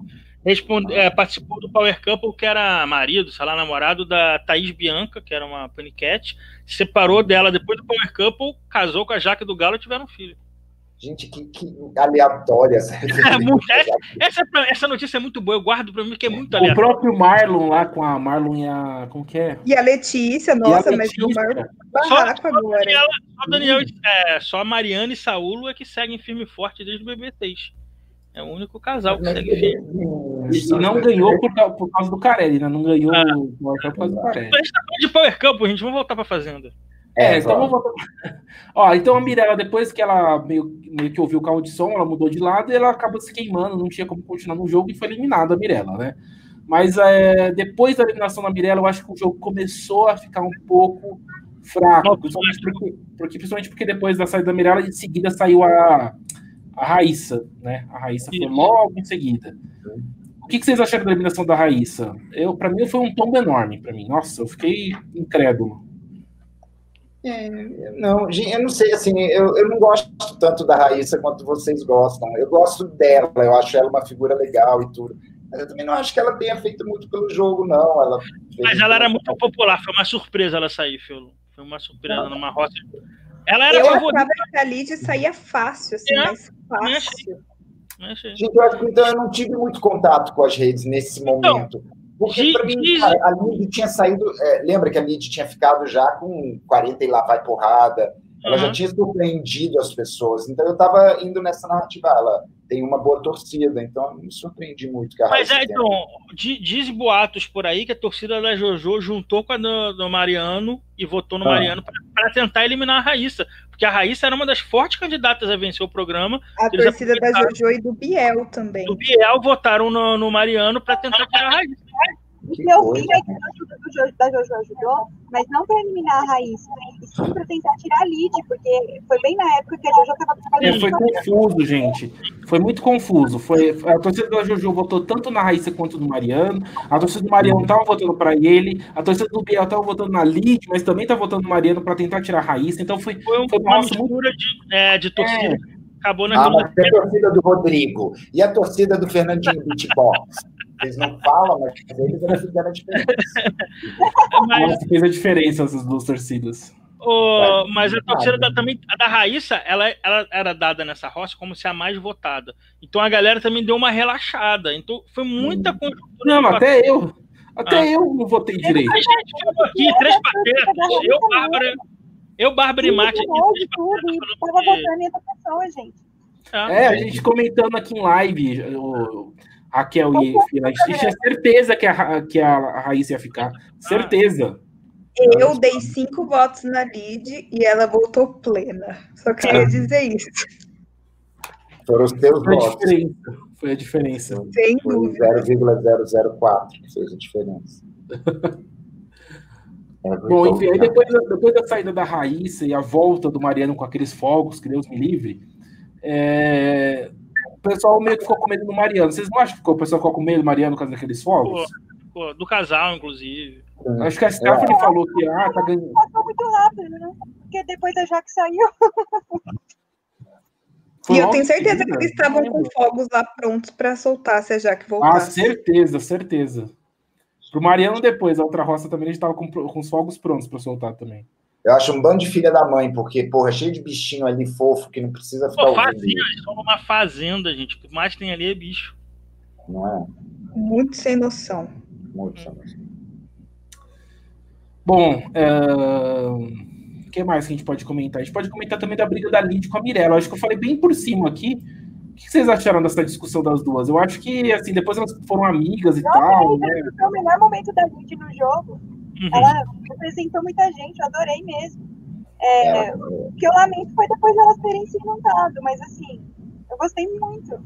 Responde, é, participou do Power Couple, que era marido, sei lá, namorado da Thaís Bianca, que era uma paniquete, separou dela depois do Power Couple, casou com a Jaque do Galo e tiveram um filho. Gente, que, que aleatória essa É, muito- Essa, essa notícia é muito boa, eu guardo pra mim que é muito O aleatório. próprio Marlon lá com a Marlon e a. Como que é? E a Letícia, E a nossa, mas Letícia, o maior cara. barraco Só- agora. Daniela- Só, Daniel, é, só a Mariana e Saulo é que seguem firme e forte desde o BB3. É o único casal que segue firme. Não ganhou por, por causa do Carelli, né? Não ganhou Ah. por causa do Carelli. A gente tá falando de Power Couple, gente, vamos voltar pra Fazenda. É, então vamos voltar. Ó, então a Mirella, depois que ela meio, meio que ouviu o carro de som, ela mudou de lado e ela acabou se queimando, não tinha como continuar no jogo e foi eliminada a Mirella, né? Mas é, depois da eliminação da Mirella, eu acho que o jogo começou a ficar um pouco fraco, Não, principalmente porque, porque- principalmente porque depois da saída da Mirella, em seguida saiu a, a Raíssa, né? A Raíssa foi logo em seguida. O que, que vocês acharam da eliminação da Raíssa? Eu, para mim, foi um tombo enorme para mim. Nossa, eu fiquei incrédulo. É, não, gente, eu não sei, assim, eu, eu não gosto tanto da Raíssa quanto vocês gostam. Eu gosto dela, eu acho ela uma figura legal e tudo. Mas eu também não acho que ela tenha feito muito pelo jogo, não. Ela fez- Mas ela era muito popular, foi uma surpresa ela sair, Fiolo. Foi uma surpresa numa roça. Ela era Eu favorita, achava que a Lid saía fácil, assim, É, mas fácil. gente? Gente, eu acho que então eu não tive muito contato com as redes nesse momento. Porque di- pra mim, diz- cara, a Lid tinha saído. é, lembra que a Lid tinha ficado já com 40 e lá vai porrada. Ela já Uhum. tinha surpreendido as pessoas. Então eu estava indo nessa narrativa. Ela tem uma boa torcida, então me surpreendi muito. Que a Mas é, então, di- diz boatos por aí que a torcida da JoJo juntou com a do, do Mariano e votou no Ah. Mariano para tentar eliminar a Raíssa. Porque a Raíssa era uma das fortes candidatas a vencer o programa. A torcida da. Jojo e do Biel também. Do Biel votaram no, no Mariano para tentar tirar a Raíssa. O Que seu coisa. filho é da Jojo ajudou? mas não para eliminar a Raíssa, e sim para tentar tirar a Lid, porque foi bem na época que a Jojo estava é, Foi confuso, gente. Foi muito confuso. Foi, a torcida da Jojo votou tanto na Raíssa quanto no Mariano. A torcida do Mariano estava votando para ele. A torcida do Biel estava votando na Lid, mas também estava votando no Mariano para tentar tirar a Raíssa. Então foi, foi, um, foi uma mistura de, é, de torcida. É. Acabou na ah, a torcida do Rodrigo e a torcida do Fernandinho Beatbox. Eles não falam, mas eles fizeram a diferença. Mas fez a diferença essas duas torcidas. Oh, mas a torcida da, também, a da Raíssa, ela, ela era dada nessa roça como se a mais votada. Então a galera também deu uma relaxada. Então foi muita hum. conjuntura. Não, até eu. Até ah. eu não votei direito. A gente falou aqui, três patetas. Eu, Bárbara, eu, Bárbara e Mate. Tava votando em outra pessoa, gente. Ah. É, a gente comentando aqui em live. O, Raquel e Fila. A gente tinha certeza que a, que a Raíssa ia ficar. Certeza. Eu dei cinco votos na Lid e ela voltou plena. Só queria é. dizer isso. Foram os teus Foi votos. A diferença. Foi a diferença. Sem dúvida. 0,004 fez a diferença. É Bom, enfim, aí depois, depois da saída da Raíssa e a volta do Mariano com aqueles fogos, que Deus me livre, é, o pessoal meio que ficou com medo do Mariano. Vocês não acham que o pessoal ficou com medo do Mariano por causa daqueles fogos? Pô, pô, do casal, inclusive. Acho que a Stephanie é. falou que ah, tá ganhando. Passou muito rápido, né? Porque depois a Jaque saiu. e eu tenho certeza que eles estavam com fogos lá prontos para soltar se a Jaque voltasse. Ah, certeza, certeza. Pro Mariano depois, a outra roça também, a gente tava com, com os fogos prontos para soltar também. Eu acho um bando de filha da mãe, porque, porra, cheio de bichinho ali fofo que não precisa ficar. Pô, fazenda, estão numa fazenda, gente. O que mais tem ali é bicho. Não é? Muito sem noção. Muito sem noção. Bom, o que mais que a gente pode comentar? A gente pode comentar também da briga da Lid com a Mirella. Acho que eu falei bem por cima aqui. O que vocês acharam dessa discussão das duas? Eu acho que, assim, depois elas foram amigas e Não, tal. Né? Foi o melhor momento da Lid no jogo. Uhum. Ela representou muita gente, eu adorei mesmo. É, o que eu lamento foi depois elas terem se juntado, mas assim, eu gostei muito.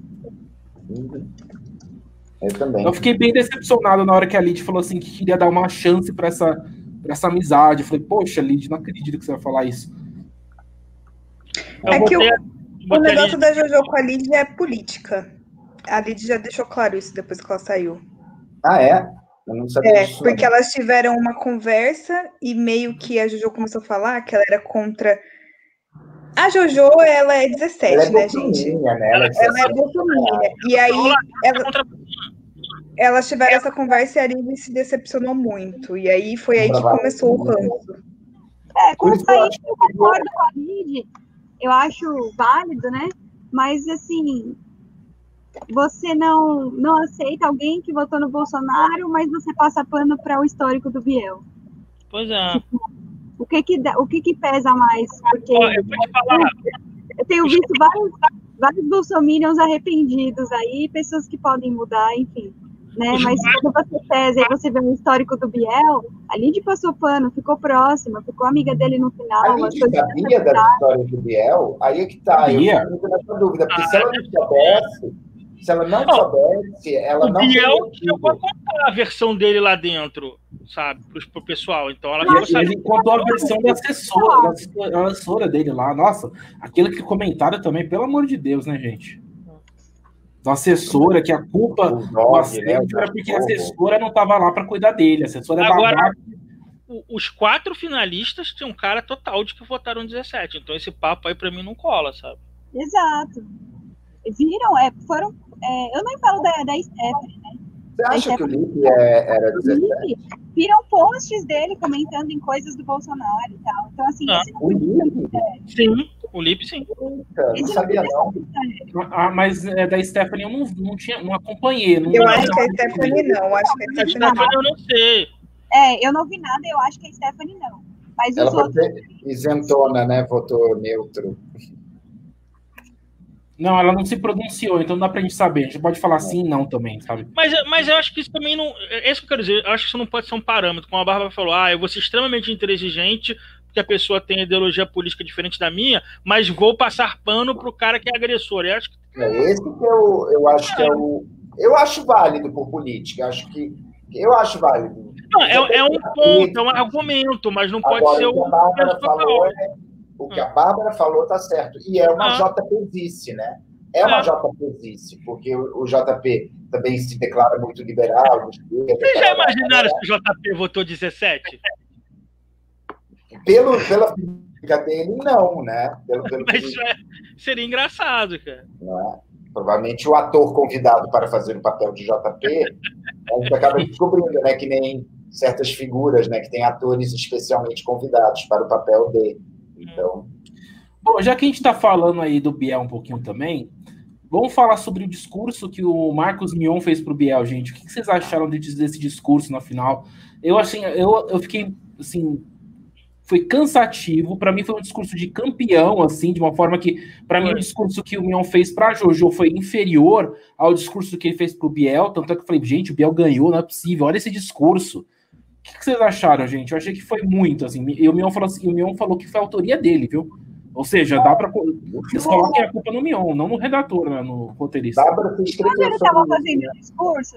Eu também. Eu fiquei bem decepcionado na hora que a Lid falou assim que queria dar uma chance para essa, pra essa amizade. Eu falei, poxa, Lid, não acredito que você vai falar isso. É que o, o negócio da Jojo com a Lid é política. A Lid já deixou claro isso depois que ela saiu. Ah, é? Eu não sabia é, disso, porque elas tiveram uma conversa e meio que a Jojo começou a falar que ela era contra. A Jojo, ela é 17, ela é né, gente? Né? Ela, é ela é bolsominion. E aí, ela, elas tiveram essa conversa e a Aline se decepcionou muito. E aí foi aí que começou o ranço. É, quanto a isso, eu concordo com a Lid. Eu acho válido, né? Mas, assim, você não, não aceita alguém que votou no Bolsonaro, mas você passa pano para o histórico do Biel. Pois é. Tipo, o que que, o que que pesa mais? Porque eu, falar. eu tenho visto vários, vários bolsominions arrependidos aí, pessoas que podem mudar, enfim. Né? Mas quando você pesa e você vê o histórico do Biel, a Lid passou pano, ficou próxima, ficou amiga dele no final. A Lid sabia da história do Biel? Aí é que tá, sabia. eu fico nessa dúvida, porque ah, se ela não soubesse se ela não, não soubesse, ela o não. Biel chegou a contar a versão dele lá dentro, sabe, pro, pro pessoal. Então ela Nossa, ele contou a versão da assessora, da assessora dele lá. Nossa, aquilo que comentaram também, pelo amor de Deus, né, gente? Da assessora, que a culpa do né, era porque a assessora não estava lá para cuidar dele. A assessora Agora, os quatro finalistas tinham cara total de que votaram 17. Então esse papo aí para mim não cola, sabe? Exato. Viram, é, foram é, eu nem falo da, da Stephanie, né? Você acha que o Lipe é, era 17? Viram posts dele comentando em coisas do Bolsonaro e tal. Então, assim, ah, esse não o Lipe? Sim, o Lipe sim. não sabia não. Ah, mas é, da Stephanie eu não, não, tinha, não acompanhei. Não eu acho que a Stephanie não. Acho que a Stephanie eu não sei. É, eu não vi nada, eu acho que a Stephanie não. Mas Ela foi outros... isentona, né? Votou neutro. Não, ela não se pronunciou, então não dá pra gente saber. A gente pode falar sim e não também, sabe? Mas, mas eu acho que isso também não. É isso que eu quero dizer. Eu acho que isso não pode ser um parâmetro. Como a Bárbara falou, ah, eu vou ser extremamente intransigente porque a pessoa tem ideologia política diferente da minha, mas vou passar pano pro cara que é agressor. Eu acho que... É esse que eu, eu acho que é o. Eu acho válido por política. Acho que. Eu acho válido. Não, é, é um ponto, é um argumento, mas não pode Agora, ser o que a. Bárbara falou, é, o que a Bárbara falou tá certo. E é uma Ah. JPzice, né? É uma É. JPzice, porque o, o JP também se declara muito liberal. Vocês já imaginaram se o JP votou 17? Pelo, pela física dele, não, né? Pelo, pelo Mas isso é- seria engraçado, cara. é? Provavelmente o ator convidado para fazer o papel de JP, a gente acaba descobrindo, né? Que nem certas figuras, né? Que tem atores especialmente convidados para o papel dele. Então, Bom, já que a gente está falando aí do Biel um pouquinho também, vamos falar sobre o discurso que o Marcos Mion fez para o Biel, gente. O que vocês acharam de- desse discurso na final? Eu assim, eu, eu fiquei assim, foi cansativo. Para mim foi um discurso de campeão, assim, de uma forma que, para mim, o discurso que o Mion fez para Jojo foi inferior ao discurso que ele fez para o Biel. Tanto é que eu falei, gente, o Biel ganhou, não é possível. Olha esse discurso. O que que vocês acharam, gente? Eu achei que foi muito, assim. E o Mion falou, assim, o Mion falou que foi a autoria dele, viu? Ou seja, dá para vocês coloquem a culpa no Mion, não no redator, né, no roteirista. Bárbara se Quando ele estava fazendo o discurso,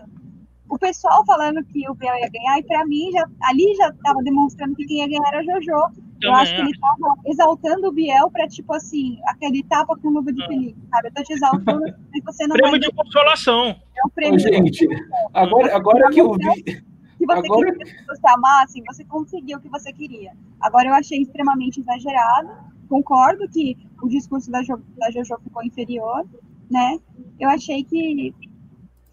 o pessoal falando que o Biel ia ganhar, e para mim, já, ali já estava demonstrando que quem ia ganhar era a Jojo. Eu Também acho que ele estava exaltando o Biel para, tipo assim, aquele tapa com luva de feliz, sabe? Eu tô te exaltando, mas você não Prêmio vai de consolação. o Ô, prêmio gente, agora, agora que eu vi. Que você agora- queria que as pessoas te amassem, você conseguiu o que você queria. Agora, eu achei extremamente exagerado. Concordo que o discurso da, jo, da Jojo ficou inferior, né? Eu achei que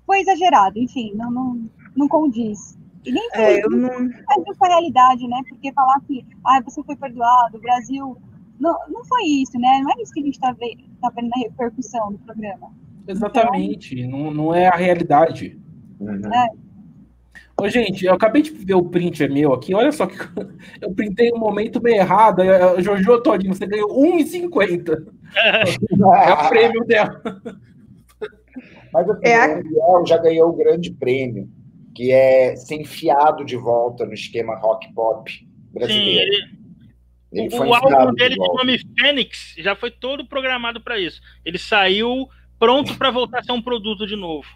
foi exagerado, enfim, não, não, não condiz. E nem foi É, eu não. condiz com a realidade, né? Porque falar que ah, você foi perdoado, o Brasil. Não, não foi isso, né? Não é isso que a gente está vendo, tá vendo na repercussão do programa. Exatamente, não, não é a realidade. Uhum. Ô, gente, eu acabei de ver o print é meu aqui. Olha só que eu printei um momento meio errado. Jojo Todinho, você ganhou 1,50. É o prêmio dela. Mas assim, É a- o Biel já ganhou o grande prêmio, que é ser enfiado de volta no esquema rock pop Sim, brasileiro. ele, Ele o, foi o álbum de dele de volta. nome Fênix já foi todo programado para isso. Ele saiu pronto para voltar a ser um produto de novo.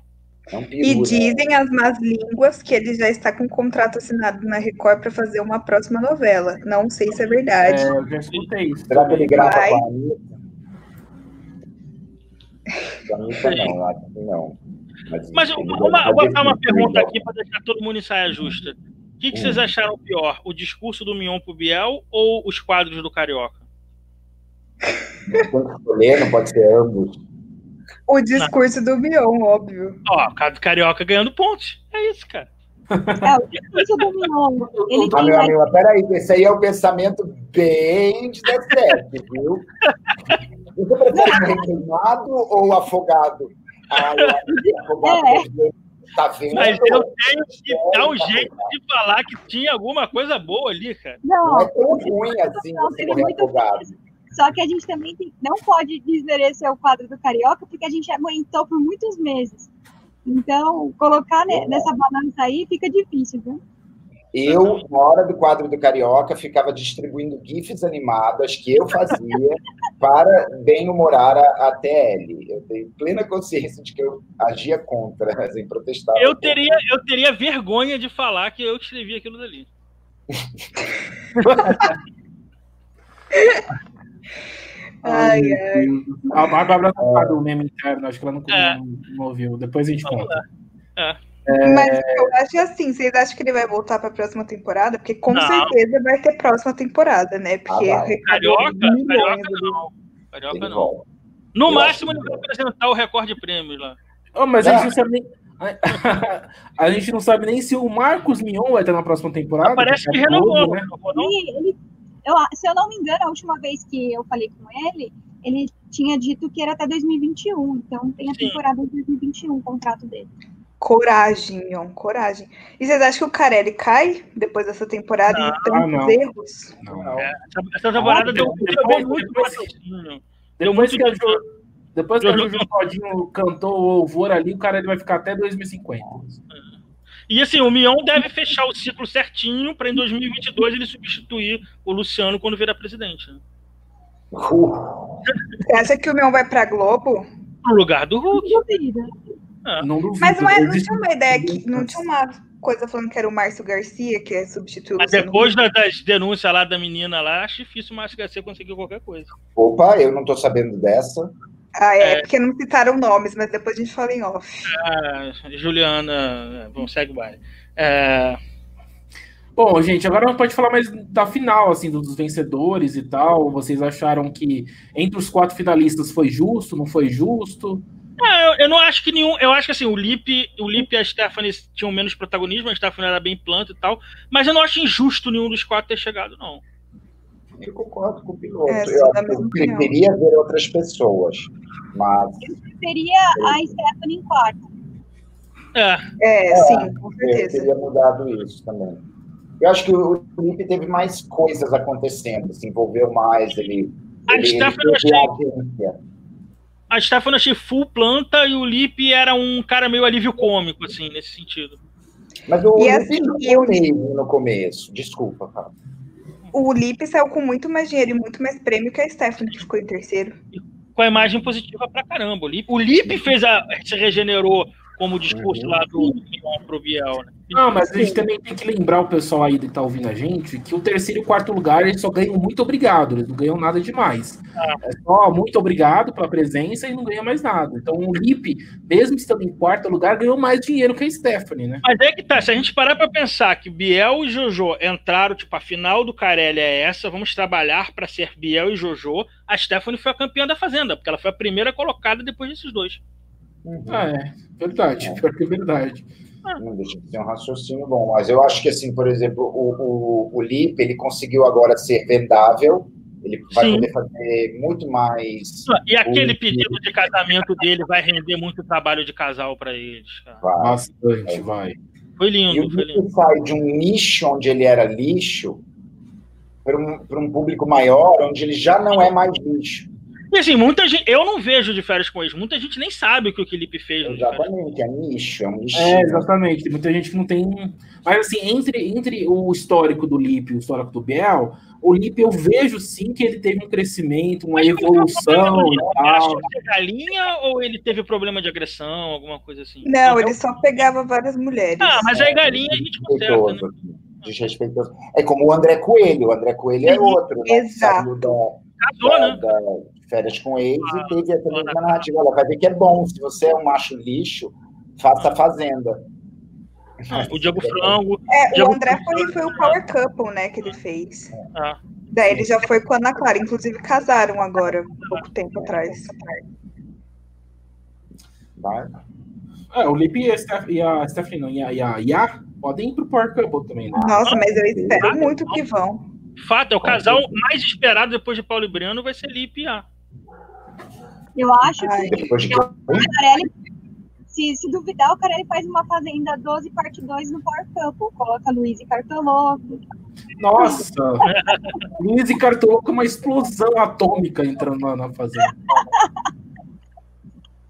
É um peru, E né? dizem as más línguas que ele já está com um contrato assinado na Record para fazer uma próxima novela. Não sei se é verdade. É, eu já escutei isso. Será que ele grava Vai. com a Anitta? Com a Anitta não, acho que não. Mas, Mas ele uma, uma, vou botar uma pergunta aqui para deixar todo mundo em saia justa. O que, que Hum. vocês acharam pior? O discurso do Mion pro Biel ou os quadros do Carioca? Escolher, não pode ser ambos. O discurso do Mion, óbvio. Ó, o cara do Carioca ganhando pontos. É isso, cara. É, o discurso do Mion, ele Ah, tem meu amigo, peraí, esse aí é o pensamento bem 17, viu? Você prefere requeimado ou afogado? Ah, afogado É. deve- tá vendo? Mas eu tenho que dar um jeito de falar que tinha alguma coisa boa ali, cara. Não Não, é tão ruim assim não, você afogado. Só que a gente também tem- não pode desmerecer o quadro do Carioca, porque a gente aguentou por muitos meses. Então, colocar ne- nessa balança aí fica difícil, viu? Eu, na hora do quadro do Carioca, ficava distribuindo GIFs animadas que eu fazia para bem-humorar a, a TL. Eu tenho plena consciência de que eu agia contra, assim, protestava. Eu teria, eu teria vergonha de falar que eu escrevi aquilo dali. Ai, ai. A Bárbara não sabe o meme interno, acho que ela não, É. não, não ouviu. Depois a gente Vamos conta. Mas eu acho assim, vocês acham que ele vai voltar para a próxima temporada? Porque com Não. certeza vai ter próxima temporada, né? Porque Ah, Carioca? Carioca ali. não. Carioca não. No Eu máximo ele vai apresentar o recorde de prêmios lá. Oh, mas a gente não sabe nem. A gente não sabe nem se o Marcos Mion vai estar na próxima temporada. Parece que é novo, renovou, né? ele, eu, se eu não me engano, a última vez que eu falei com ele, ele tinha dito que era até 2021. Então tem a Sim. temporada de 2021, o contrato dele. Coragem, Mion, coragem. E vocês acham que o Carelli cai depois dessa temporada Não. e tantos não. erros? Não. Não. Essa, essa temporada deu, Depois- deu muito depois- que a depois que a Jojo Todinho cantou o louvor ali, o cara ele vai ficar até 2050. E assim, o Mion deve fechar o ciclo certinho para em 2022 ele substituir o Luciano quando virar presidente. né? Uh, Você acha que o Mion vai para Globo? No lugar do Hulk. Não duvido. Mas não, é, não tinha uma ideia que não tinha uma coisa falando que era o Márcio Garcia, que é substituto. Mas depois da, das denúncias lá da menina lá, acho difícil o Márcio Garcia conseguir qualquer coisa. Opa, eu não tô sabendo dessa. Ah, é, é, porque não citaram nomes, mas depois a gente fala em off. Ah, Juliana, vamos segue o baile. É... Bom, gente, agora pode falar mais da final, assim, dos vencedores e tal. Vocês acharam que entre os quatro finalistas foi justo, não foi justo? Ah, eu, eu, não acho que nenhum. Eu acho que assim, o Lipe, o Lipe e a Stephanie tinham menos protagonismo, a Stephanie era bem planta e tal, mas eu não acho injusto nenhum dos quatro ter chegado, não. Eu concordo com o piloto. É, eu, eu preferia ver outras pessoas, mas. Eu preferia a Stephanie em quarto. É. é, é sim, com certeza. Eu teria mudado isso também. Eu acho que o Felipe teve mais coisas acontecendo, se envolveu mais, ele. A Stephanie achei. A Stephanie achei full planta e o Lipe era um cara meio alívio cômico, assim, nesse sentido. Mas o e Lipe assim, eu... no começo, desculpa, cara. O Lipe saiu com muito mais dinheiro e muito mais prêmio que a Stephanie, que ficou em terceiro. Com a imagem positiva pra caramba. O Lipe, o Lipe fez a. se regenerou como o discurso uhum. lá do pro Biel, né? Não, mas a gente também tem que lembrar o pessoal aí que tá ouvindo a gente que o terceiro e o quarto lugar eles só ganham muito obrigado, eles não ganham nada demais. Ah. É só muito obrigado pela presença e não ganha mais nada. Então o Lipe, mesmo estando em quarto lugar, ganhou mais dinheiro que a Stephanie, né? Mas é que tá, se a gente parar pra pensar que Biel e Jojo entraram, tipo, a final do Carelli é essa, vamos trabalhar para ser Biel e Jojo, a Stephanie foi a campeã da Fazenda, porque ela foi a primeira colocada depois desses dois. Uhum. Ah, é. Verdade. É. Pior que é verdade. Não deixa de ser um raciocínio bom. Mas eu acho que, assim, por exemplo, o, o, o Lipe, ele conseguiu agora ser vendável. Ele vai Sim. poder fazer muito mais. E aquele pedido de casamento dele vai render muito trabalho de casal para eles. Cara. Vai. Bastante, é. vai. Foi lindo. E o foi lindo. sai de um nicho onde ele era lixo para um, um público maior, onde ele já não é mais lixo. E assim, muita gente. Eu não vejo de férias com eles. Muita gente nem sabe o que o Felipe fez. Exatamente, é nicho, é um nicho. É, exatamente. Tem muita gente que não tem. Mas assim, entre, entre o histórico do Lipe e o histórico do Biel, o Lipe eu vejo sim que ele teve um crescimento, uma Mas evolução tal. Ele galinha ou ele teve problema de agressão, alguma coisa assim? Não, então, ele só pegava várias mulheres. Ah, mas aí galinha a gente conserta, né? Desrespeitoso. É como o André Coelho. O André Coelho é outro. Né? Exato. Da, Casou, da, né? Férias com eles ah, e teve essa mesma narrativa. Ela vai ver que é bom. Se você é um macho lixo, faça a fazenda. Ah, o Diego Frango. É, Diego o André foi, foi o Power Couple, né, que ele fez. Ah. Daí ele já foi com a Ana Clara. Inclusive casaram agora, pouco tempo atrás. Vai. É, o Lipe e a, Steph, e a Stephanie não, e a, e a, e a podem ir pro Power Couple também. Né? Nossa, mas eu espero muito que vão. Fato, é o casal mais esperado depois de Paulo e Breno vai ser Lipe e A. Eu acho que o Carelli, se, se duvidar, o Carelli faz uma Fazenda 12 parte 2 no Power Couple. Coloca Luiz e Cartoloco. Nossa! Luiz e Cartoloco é uma explosão atômica entrando na, na Fazenda.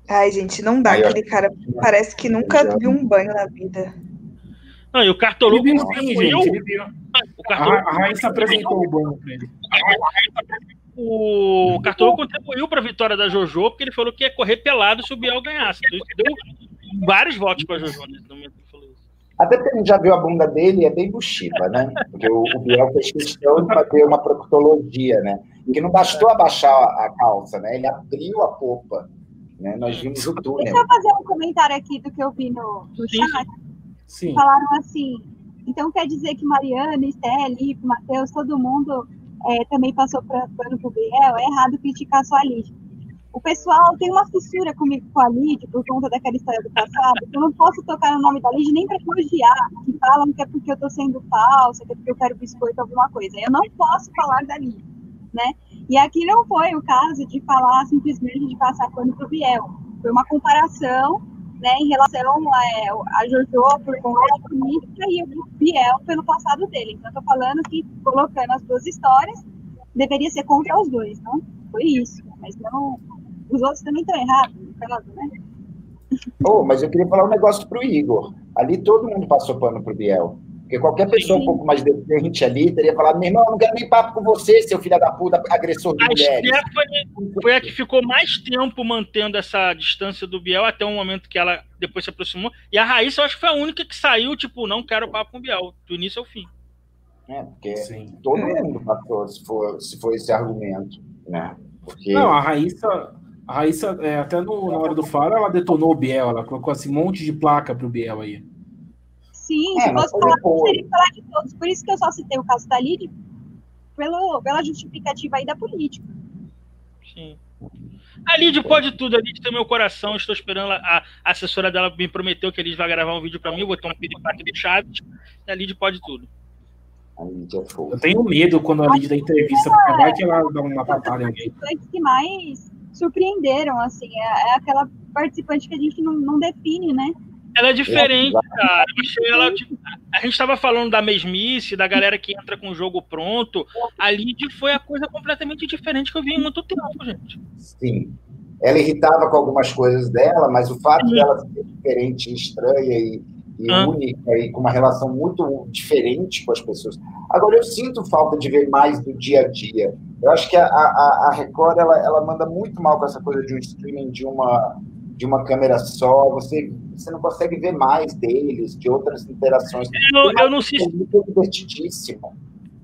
Ai, gente, não dá. Aquele cara parece que nunca viu um banho na vida. Não, e o Cartoloco. Ele viu sim, gente. Ele viu. O Cartoloco... A, a Raíssa apresentou o banho pra ele. O Cartoloco contribuiu para a vitória da JoJo, porque ele falou que ia correr pelado se o Biel ganhasse. Então, isso deu vários votos para a JoJo nesse momento que falou isso. Até porque a gente já viu a bunda dele é bem buchiva, né? Porque o, o Biel fez questão de fazer uma proctologia, né? Que não bastou abaixar a calça, né? Ele abriu a popa. Né? Nós vimos o túnel. Deixa eu fazer um comentário aqui do que eu vi no, no chat. Sim. Falaram assim, então quer dizer que Mariana, Esté, Lipe, Matheus, todo mundo é, também passou pano para o Biel, é errado criticar só a Lídia. O pessoal tem uma fissura comigo com a Lídia por conta daquela história do passado. Eu não posso tocar no nome da Lídia nem para elogiar, que falam que é porque eu estou sendo falsa, que é porque eu quero biscoito, alguma coisa. Eu não posso falar da Lídia, né? E aqui não foi o caso de falar simplesmente de passar pano para o Biel. Foi uma comparação né, em relação é, a Jojo por conta da política e o Biel pelo passado dele. Então, estou falando que, colocando as duas histórias, deveria ser contra os dois, não? Foi isso. Mas não. Os outros também estão errados, né? Oh, mas eu queria falar um negócio para o Igor. Ali todo mundo passou pano para o Biel. Porque qualquer pessoa um pouco mais decente ali teria falado: meu irmão, eu não quero nem papo com você, seu filho da puta, agressor de A mulheres. Stephanie foi a que ficou mais tempo mantendo essa distância do Biel até o momento que ela depois se aproximou. E a Raíssa, eu acho que foi a única que saiu, tipo, não quero papo com o Biel, do início ao fim. É, porque Sim. todo mundo passou, se for, se for esse argumento, né? Porque Não, a Raíssa, a Raíssa é, até no- na hora do faro, ela detonou o Biel, ela colocou assim, um monte de placa pro Biel aí. Sim, É, se fosse falar, depois. seria falar de todos. Por isso que eu só citei o caso da Lid, pelo, pela justificativa aí da política. Sim. A Lid pode tudo, a Lid tem meu coração. Estou esperando a, a assessora dela me prometeu que a Lid vai gravar um vídeo pra mim, botar um piripaque de Chaves. E a Lid pode tudo. a é fogo. Eu tenho medo quando a Lid dá entrevista, porque vai que ela dá uma patada em alguém. que mais surpreenderam, assim, é, é aquela participante que a gente não, não define, né? Ela é diferente, cara. Eu achei ela, tipo, a gente estava falando da mesmice, da galera que entra com o jogo pronto. A Lid foi a coisa completamente diferente que eu vi em muito tempo, gente. Sim. Ela irritava com algumas coisas dela, mas o fato dela ser diferente, estranha e, e Ah. única e com uma relação muito diferente com as pessoas. Agora, eu sinto falta de ver mais do dia a dia. Eu acho que a, a, a Record ela, ela manda muito mal com essa coisa de um streaming de uma, de uma câmera só. Você, você não consegue ver mais deles, de outras interações. Eu, eu não sei É se, muito divertidíssimo.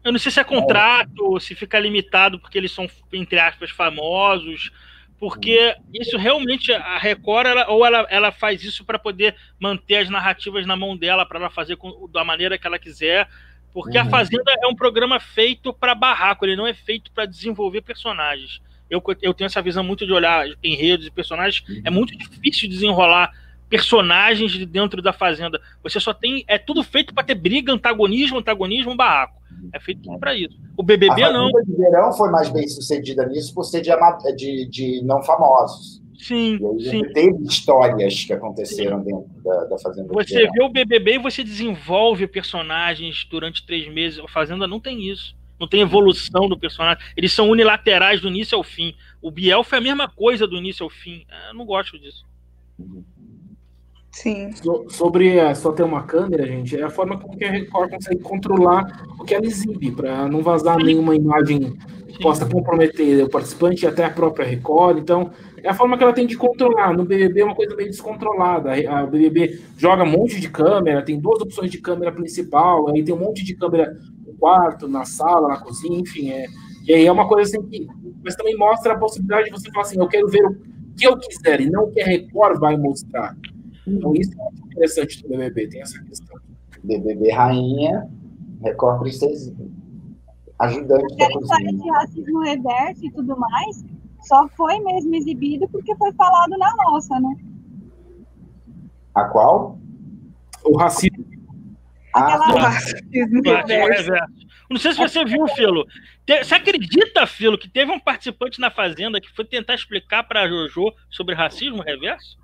eu não sei se é contrato, se fica limitado porque eles são, entre aspas, famosos. Porque isso realmente, a Record, ela, ou ela, ela faz isso para poder manter as narrativas na mão dela, para ela fazer com, da maneira que ela quiser. Porque a Uhum. Fazenda é um programa feito para barraco, ele não é feito para desenvolver personagens. Eu, eu tenho essa visão muito de olhar enredos e personagens. É muito difícil desenrolar personagens de dentro da Fazenda. Você só tem. É tudo feito para ter briga, antagonismo, antagonismo, barraco. É feito tudo para isso. O A BBB não. Fazenda de Verão foi mais bem sucedida nisso por ser de, de, de não famosos. Sim, sim. teve histórias que aconteceram dentro da, da Fazenda Você vê o BBB e você desenvolve personagens durante três meses. A Fazenda não tem isso. Não tem evolução do personagem. Eles são unilaterais do início ao fim. O Biel foi a mesma coisa do início ao fim. Eu não gosto disso. Sim. So- sobre é, só ter uma câmera, gente, é a forma como que a Record consegue controlar o que ela exibe, para não vazar nenhuma imagem que possa comprometer o participante e até a própria Record. Então, é a forma que ela tem de controlar. No BBB é uma coisa meio descontrolada. A a BBB joga um monte de câmera, tem duas opções de câmera principal, aí tem um monte de câmera quarto, na sala, na cozinha, enfim. É, e aí é uma coisa assim que. Mas também mostra a possibilidade de você falar assim: eu quero ver o que eu quiser e não o que a Record vai mostrar. Então, isso é muito interessante do BBB, tem essa questão. BBB Rainha, Record Princesinha. Ajudante da Aquela história de racismo reverso e tudo mais, só foi mesmo exibido porque foi falado na nossa, né? A qual? O racismo. Ah, Aquela- O racismo Racismo reverso. reverso. Não sei se você viu, Filo. Você acredita, Filo, que teve um participante na Fazenda que foi tentar explicar para a Jojo sobre racismo reverso?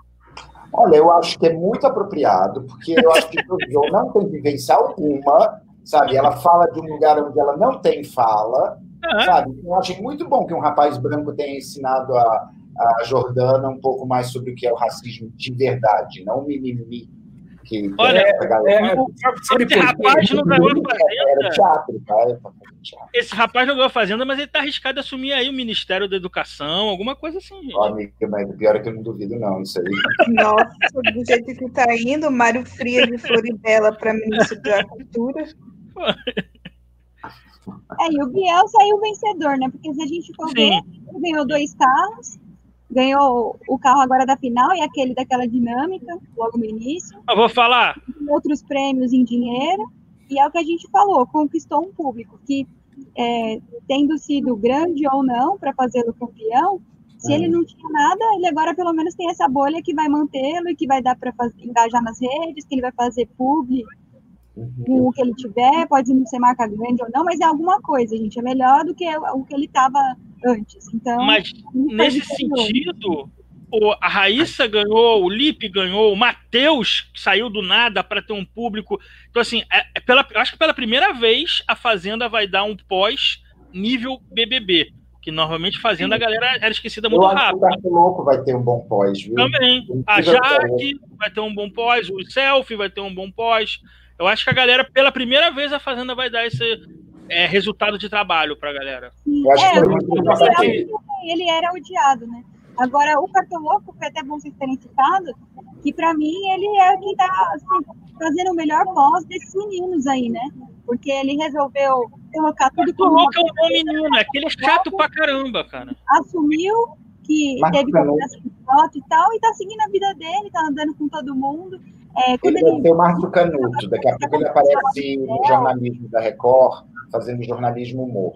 Olha, eu acho que é muito apropriado, porque eu acho que o João não tem vivência alguma, sabe? Ela fala de um lugar onde ela não tem fala, É. sabe? Eu achei muito bom que um rapaz branco tenha ensinado a, a Jordana um pouco mais sobre o que é o racismo de verdade, não o mimimi. Que, que Olha, essa galera- É, sabe Esse rapaz não ganhou a Fazenda. teatro, teatro. Esse rapaz não ganhou a Fazenda, mas ele tá arriscado a assumir aí o Ministério da Educação, alguma coisa assim, gente. Ó, amiga, mas o pior é que eu não duvido, não, isso aí. Nossa, do jeito que tá indo, Mário Frias de Floribela para ministro da Cultura. É, e o Biel saiu vencedor, né? Porque se a gente for ver, Sim. ele ganhou dois carros, ganhou o carro agora da final e aquele daquela dinâmica, logo no início, Eu vou falar. outros prêmios em dinheiro, e é o que a gente falou, conquistou um público que, é, tendo sido grande ou não para fazê-lo campeão, se ele não tinha nada, ele agora pelo menos tem essa bolha que vai mantê-lo e que vai dar para engajar nas redes, que ele vai fazer publi com o que ele tiver, pode não ser marca grande ou não, mas é alguma coisa, gente. É melhor do que o que ele estava antes. Então, Mas nesse sentido, o- a Raíssa ganhou, o Lipe ganhou, o Matheus saiu do nada para ter um público. Então, assim, é- é pela, eu acho que pela primeira vez a Fazenda vai dar um pós nível BBB. Que normalmente fazendo a galera era esquecida Eu muito acho que rápido. o Gato Louco vai ter um bom pós, viu? Também. A Jaque vai ter um bom pós, o Selfie vai ter um bom pós. Eu acho que a galera, pela primeira vez, a Fazenda vai dar esse é, resultado de trabalho pra galera. Eu acho É, que que ele era odiado, né? Agora, o Cartoloco, foi até bom vocês terem citado, que pra mim ele é quem tá assim, fazendo o melhor voz desses meninos aí, né? Porque ele resolveu colocar tudo O como louco é um bom menino, é aquele chato pra caramba, cara. assumiu que Mas teve conversa com foto e tal, e tá seguindo a vida dele, tá andando com todo mundo. É, Ele vai ser o Márcio Canuto. Daqui a pouco ele aparece no jornalismo da Record, fazendo jornalismo humor.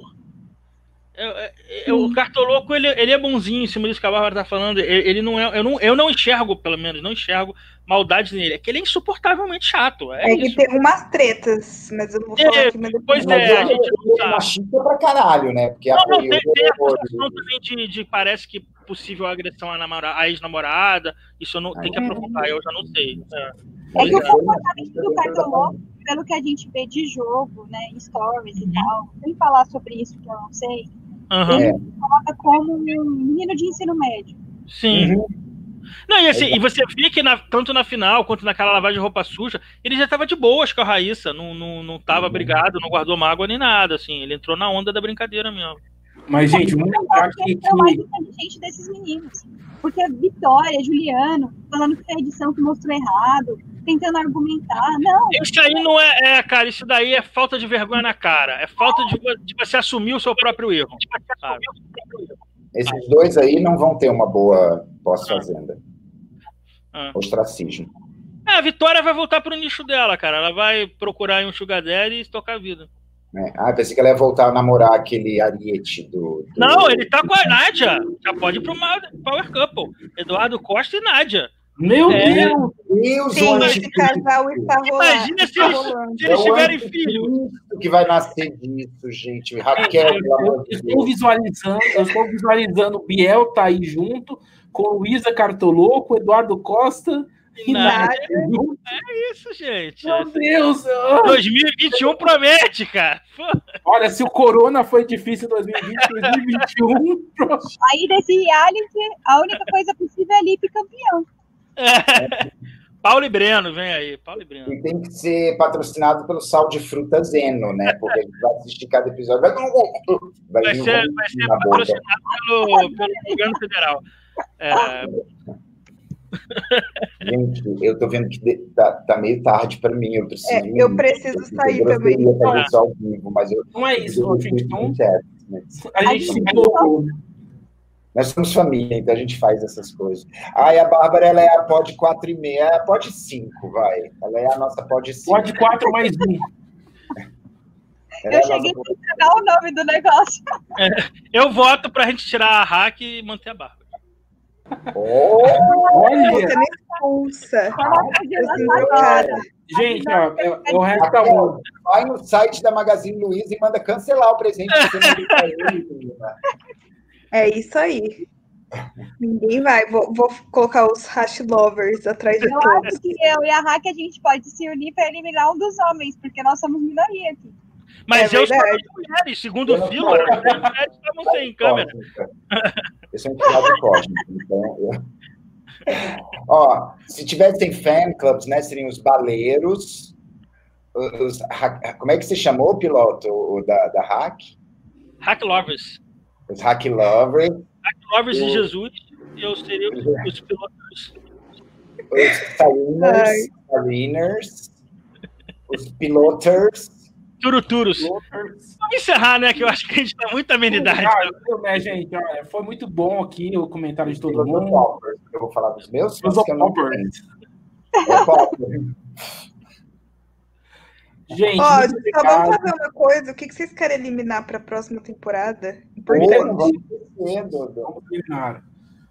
Eu- eu- o Cartoloco, ele, ele é bonzinho em cima disso que a Bárbara tá falando. Ele, ele não é. Eu não, eu não enxergo, pelo menos, não enxergo maldade nele. É que ele é insuportavelmente chato. É, É que isso. tem umas tretas, mas eu não vou falar É, aqui, mas depois. pois Mas é, a gente não é sabe. machista pra caralho, né? Porque Não, não, apoiou tem, tem a o- acusação também de, de parece que possível agressão à, namora- à ex-namorada. Isso eu não tem que aprofundar, eu já não sei. É. É que o comportamento do Cartoloco, pelo que a gente vê de jogo, né, em stories e tal, sem falar sobre isso que eu não sei, Aham. É. coloca como um menino de ensino médio. Sim. Uhum. Não, e, assim, e você vê que na- tanto na final quanto naquela lavagem de roupa suja, ele já tava de boas com a Raíssa, não, não, não tava Uhum. brigado, não guardou mágoa nem nada, assim, ele entrou na onda da brincadeira mesmo. Mas, gente, vamos Eu lembrar acho que é o mais inteligente desses meninos. Porque Vitória, Juliano, falando que foi a edição que mostrou errado, tentando argumentar. Não, Isso aí não é, é, cara, isso daí é falta de vergonha na cara, é falta de, de você assumir o seu próprio erro. sabe? Esses dois aí não vão ter uma boa pós-fazenda. Ah. Ostracismo. É, a Vitória vai voltar pro nicho dela, cara, ela vai procurar aí um sugar daddy e tocar a vida. Né? Ah, pensei que ela ia voltar a namorar aquele Ariete do. do- Não, ele tá com a Nádia, já pode ir pro Power Couple, Eduardo Costa e Nádia. Meu É. Deus! Deus, Sim, esse casal está. Imagina se eles- rolando. Se eles É o tiverem filho. que vai nascer disso, gente. Raquel, Eu, eu estou visualizando, eu estou visualizando o Biel tá aí junto com Luísa Cartoloco, Eduardo Costa e Nádia. Junto. Isso, gente. Meu Deus! ah. 2021 promete, cara. Olha, se o Corona foi difícil em 2020, 2021. pronto. aí desse reality, a única coisa possível é Lipe campeão. Paulo e Breno, vem aí. Paulo e Breno. E tem que ser patrocinado pelo sal de fruta Zeno, né? Porque a gente vai assistir cada episódio. Vai, vai, Vai ser, vai ser patrocinado pelo, pelo governo federal. É, Gente, eu tô vendo que tá, tá meio tarde para mim. Eu preciso. É, eu preciso sair também. Eu fazer isso ao vivo, mas eu. Não é isso, eu- gente. Então, né? a gente se colocou. Nós somos família, então a gente faz essas coisas. Ai, a Bárbara, ela é a pod 4 e meia, é a pod 5, vai. Ela é a nossa pod 5. Pode 4 mais 1. Ela é Eu a cheguei nossa- a entregar o nome do negócio. eu voto pra gente tirar a hack e manter a barba. Oh, Olha, Você me expulsa. Gente, ó, é, é o resto da mundo. vai no site da Magazine Luiza e manda cancelar o presente que você mandou pra ele, menina. É isso aí. Ninguém vai. Vou, vou colocar os hash lovers atrás de Eu todos. acho que eu e a Hack a gente pode se unir para eliminar um dos homens, porque nós somos minoria aqui. Mas É eu sou das mulheres, segundo Eu o Filo, as mulheres estavam sem câmera. Cósmica. Eu sou entidade cósmica, então eu... Ó, se tivessem fan clubs, né, seriam os baleiros, os, hack- como é que você chamou o piloto o da, da Hack? Hack Lovers. Os Hack Lovers, Hack Lovers Eu- Jesus, eu seria os, os pilotos. os Sariners, os Piloters, Turuturos. Vamos encerrar, né? Que eu acho que a gente tá muita amenidade. Ah, viu, né, gente? Olha, foi muito bom aqui o comentário de todo os mundo. Poppers. Eu vou falar dos meus, Os mas que eu não Poppers. tenho. Popper. Gente, Ó, só vamos fazer uma coisa. O que vocês querem eliminar para a próxima temporada? Vamos terminar.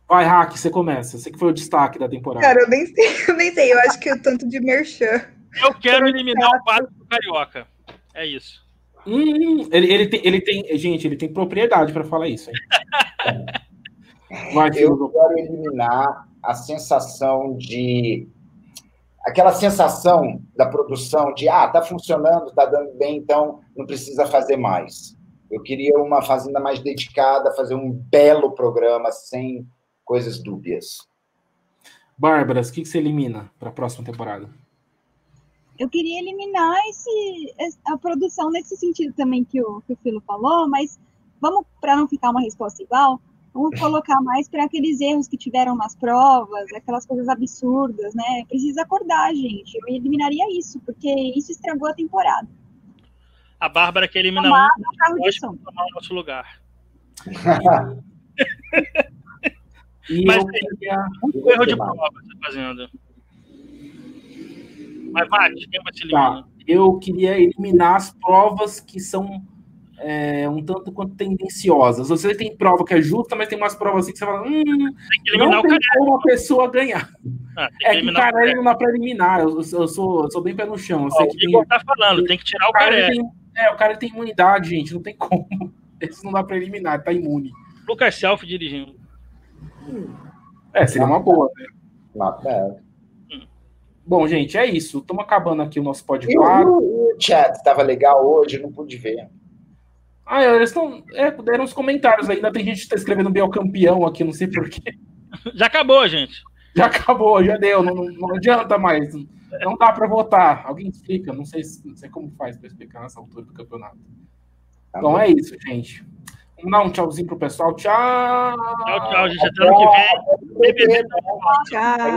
Vai, Hack, você começa. Você que foi o destaque da temporada. Cara, eu nem sei, eu nem sei. Eu acho que o tanto de merchan. Eu quero eliminar o quadro do Carioca. É isso. Hum, ele, ele, tem, ele tem. Gente, ele tem propriedade para falar isso. Hein? Vai, Eu Filo. quero eliminar a sensação de. Aquela sensação da produção de, ah, tá funcionando, tá dando bem, então não precisa fazer mais. Eu queria uma fazenda mais dedicada, fazer um belo programa sem coisas dúbias. Bárbaras, o que, que você elimina para a próxima temporada? Eu queria eliminar esse, a produção nesse sentido também que o, que o Filo falou, mas vamos, para não ficar uma resposta igual, vamos colocar mais para aqueles erros que tiveram nas provas, aquelas coisas absurdas, né? Precisa acordar, gente. Eu eliminaria isso, porque isso estragou a temporada. A Bárbara que elimina tomar um, pode tomar o nosso lugar. E Mas tem um erro de prova você tá fazendo. Mas Mate, quem vai se eliminar? Tá. Eu queria eliminar as provas que são é, um tanto quanto tendenciosas. Você tem prova que é justa, mas tem umas provas assim que você fala, hum, tem que eliminar não tem como uma pessoa ganhar. Ah, que é que o cara não dá para eliminar. Eu, eu, sou, eu sou bem pé no chão. Eu sei o que Igor tem, tá falando, tem que tirar o, o cara. Tem, é, o cara tem imunidade, gente, não tem como. Esse não dá para eliminar, tá imune. Lucas Self dirigindo. É, seria uma boa, né? Bom, gente, é isso. Estamos acabando aqui o nosso podcast. O, o chat estava legal hoje, não pude ver. Ah, eles estão. É, deram os comentários ainda. Tem gente que está escrevendo Biel campeão aqui, não sei porquê. Já acabou, gente. Já acabou, já deu. Não, não adianta mais. Não dá para votar. Alguém explica? Não sei, não sei como faz para explicar nessa altura do campeonato. Tá então bom. é isso, gente. Vamos dar um tchauzinho pro pessoal. Tchau. Tchau, tchau, gente. Até ano que vem. Tchau.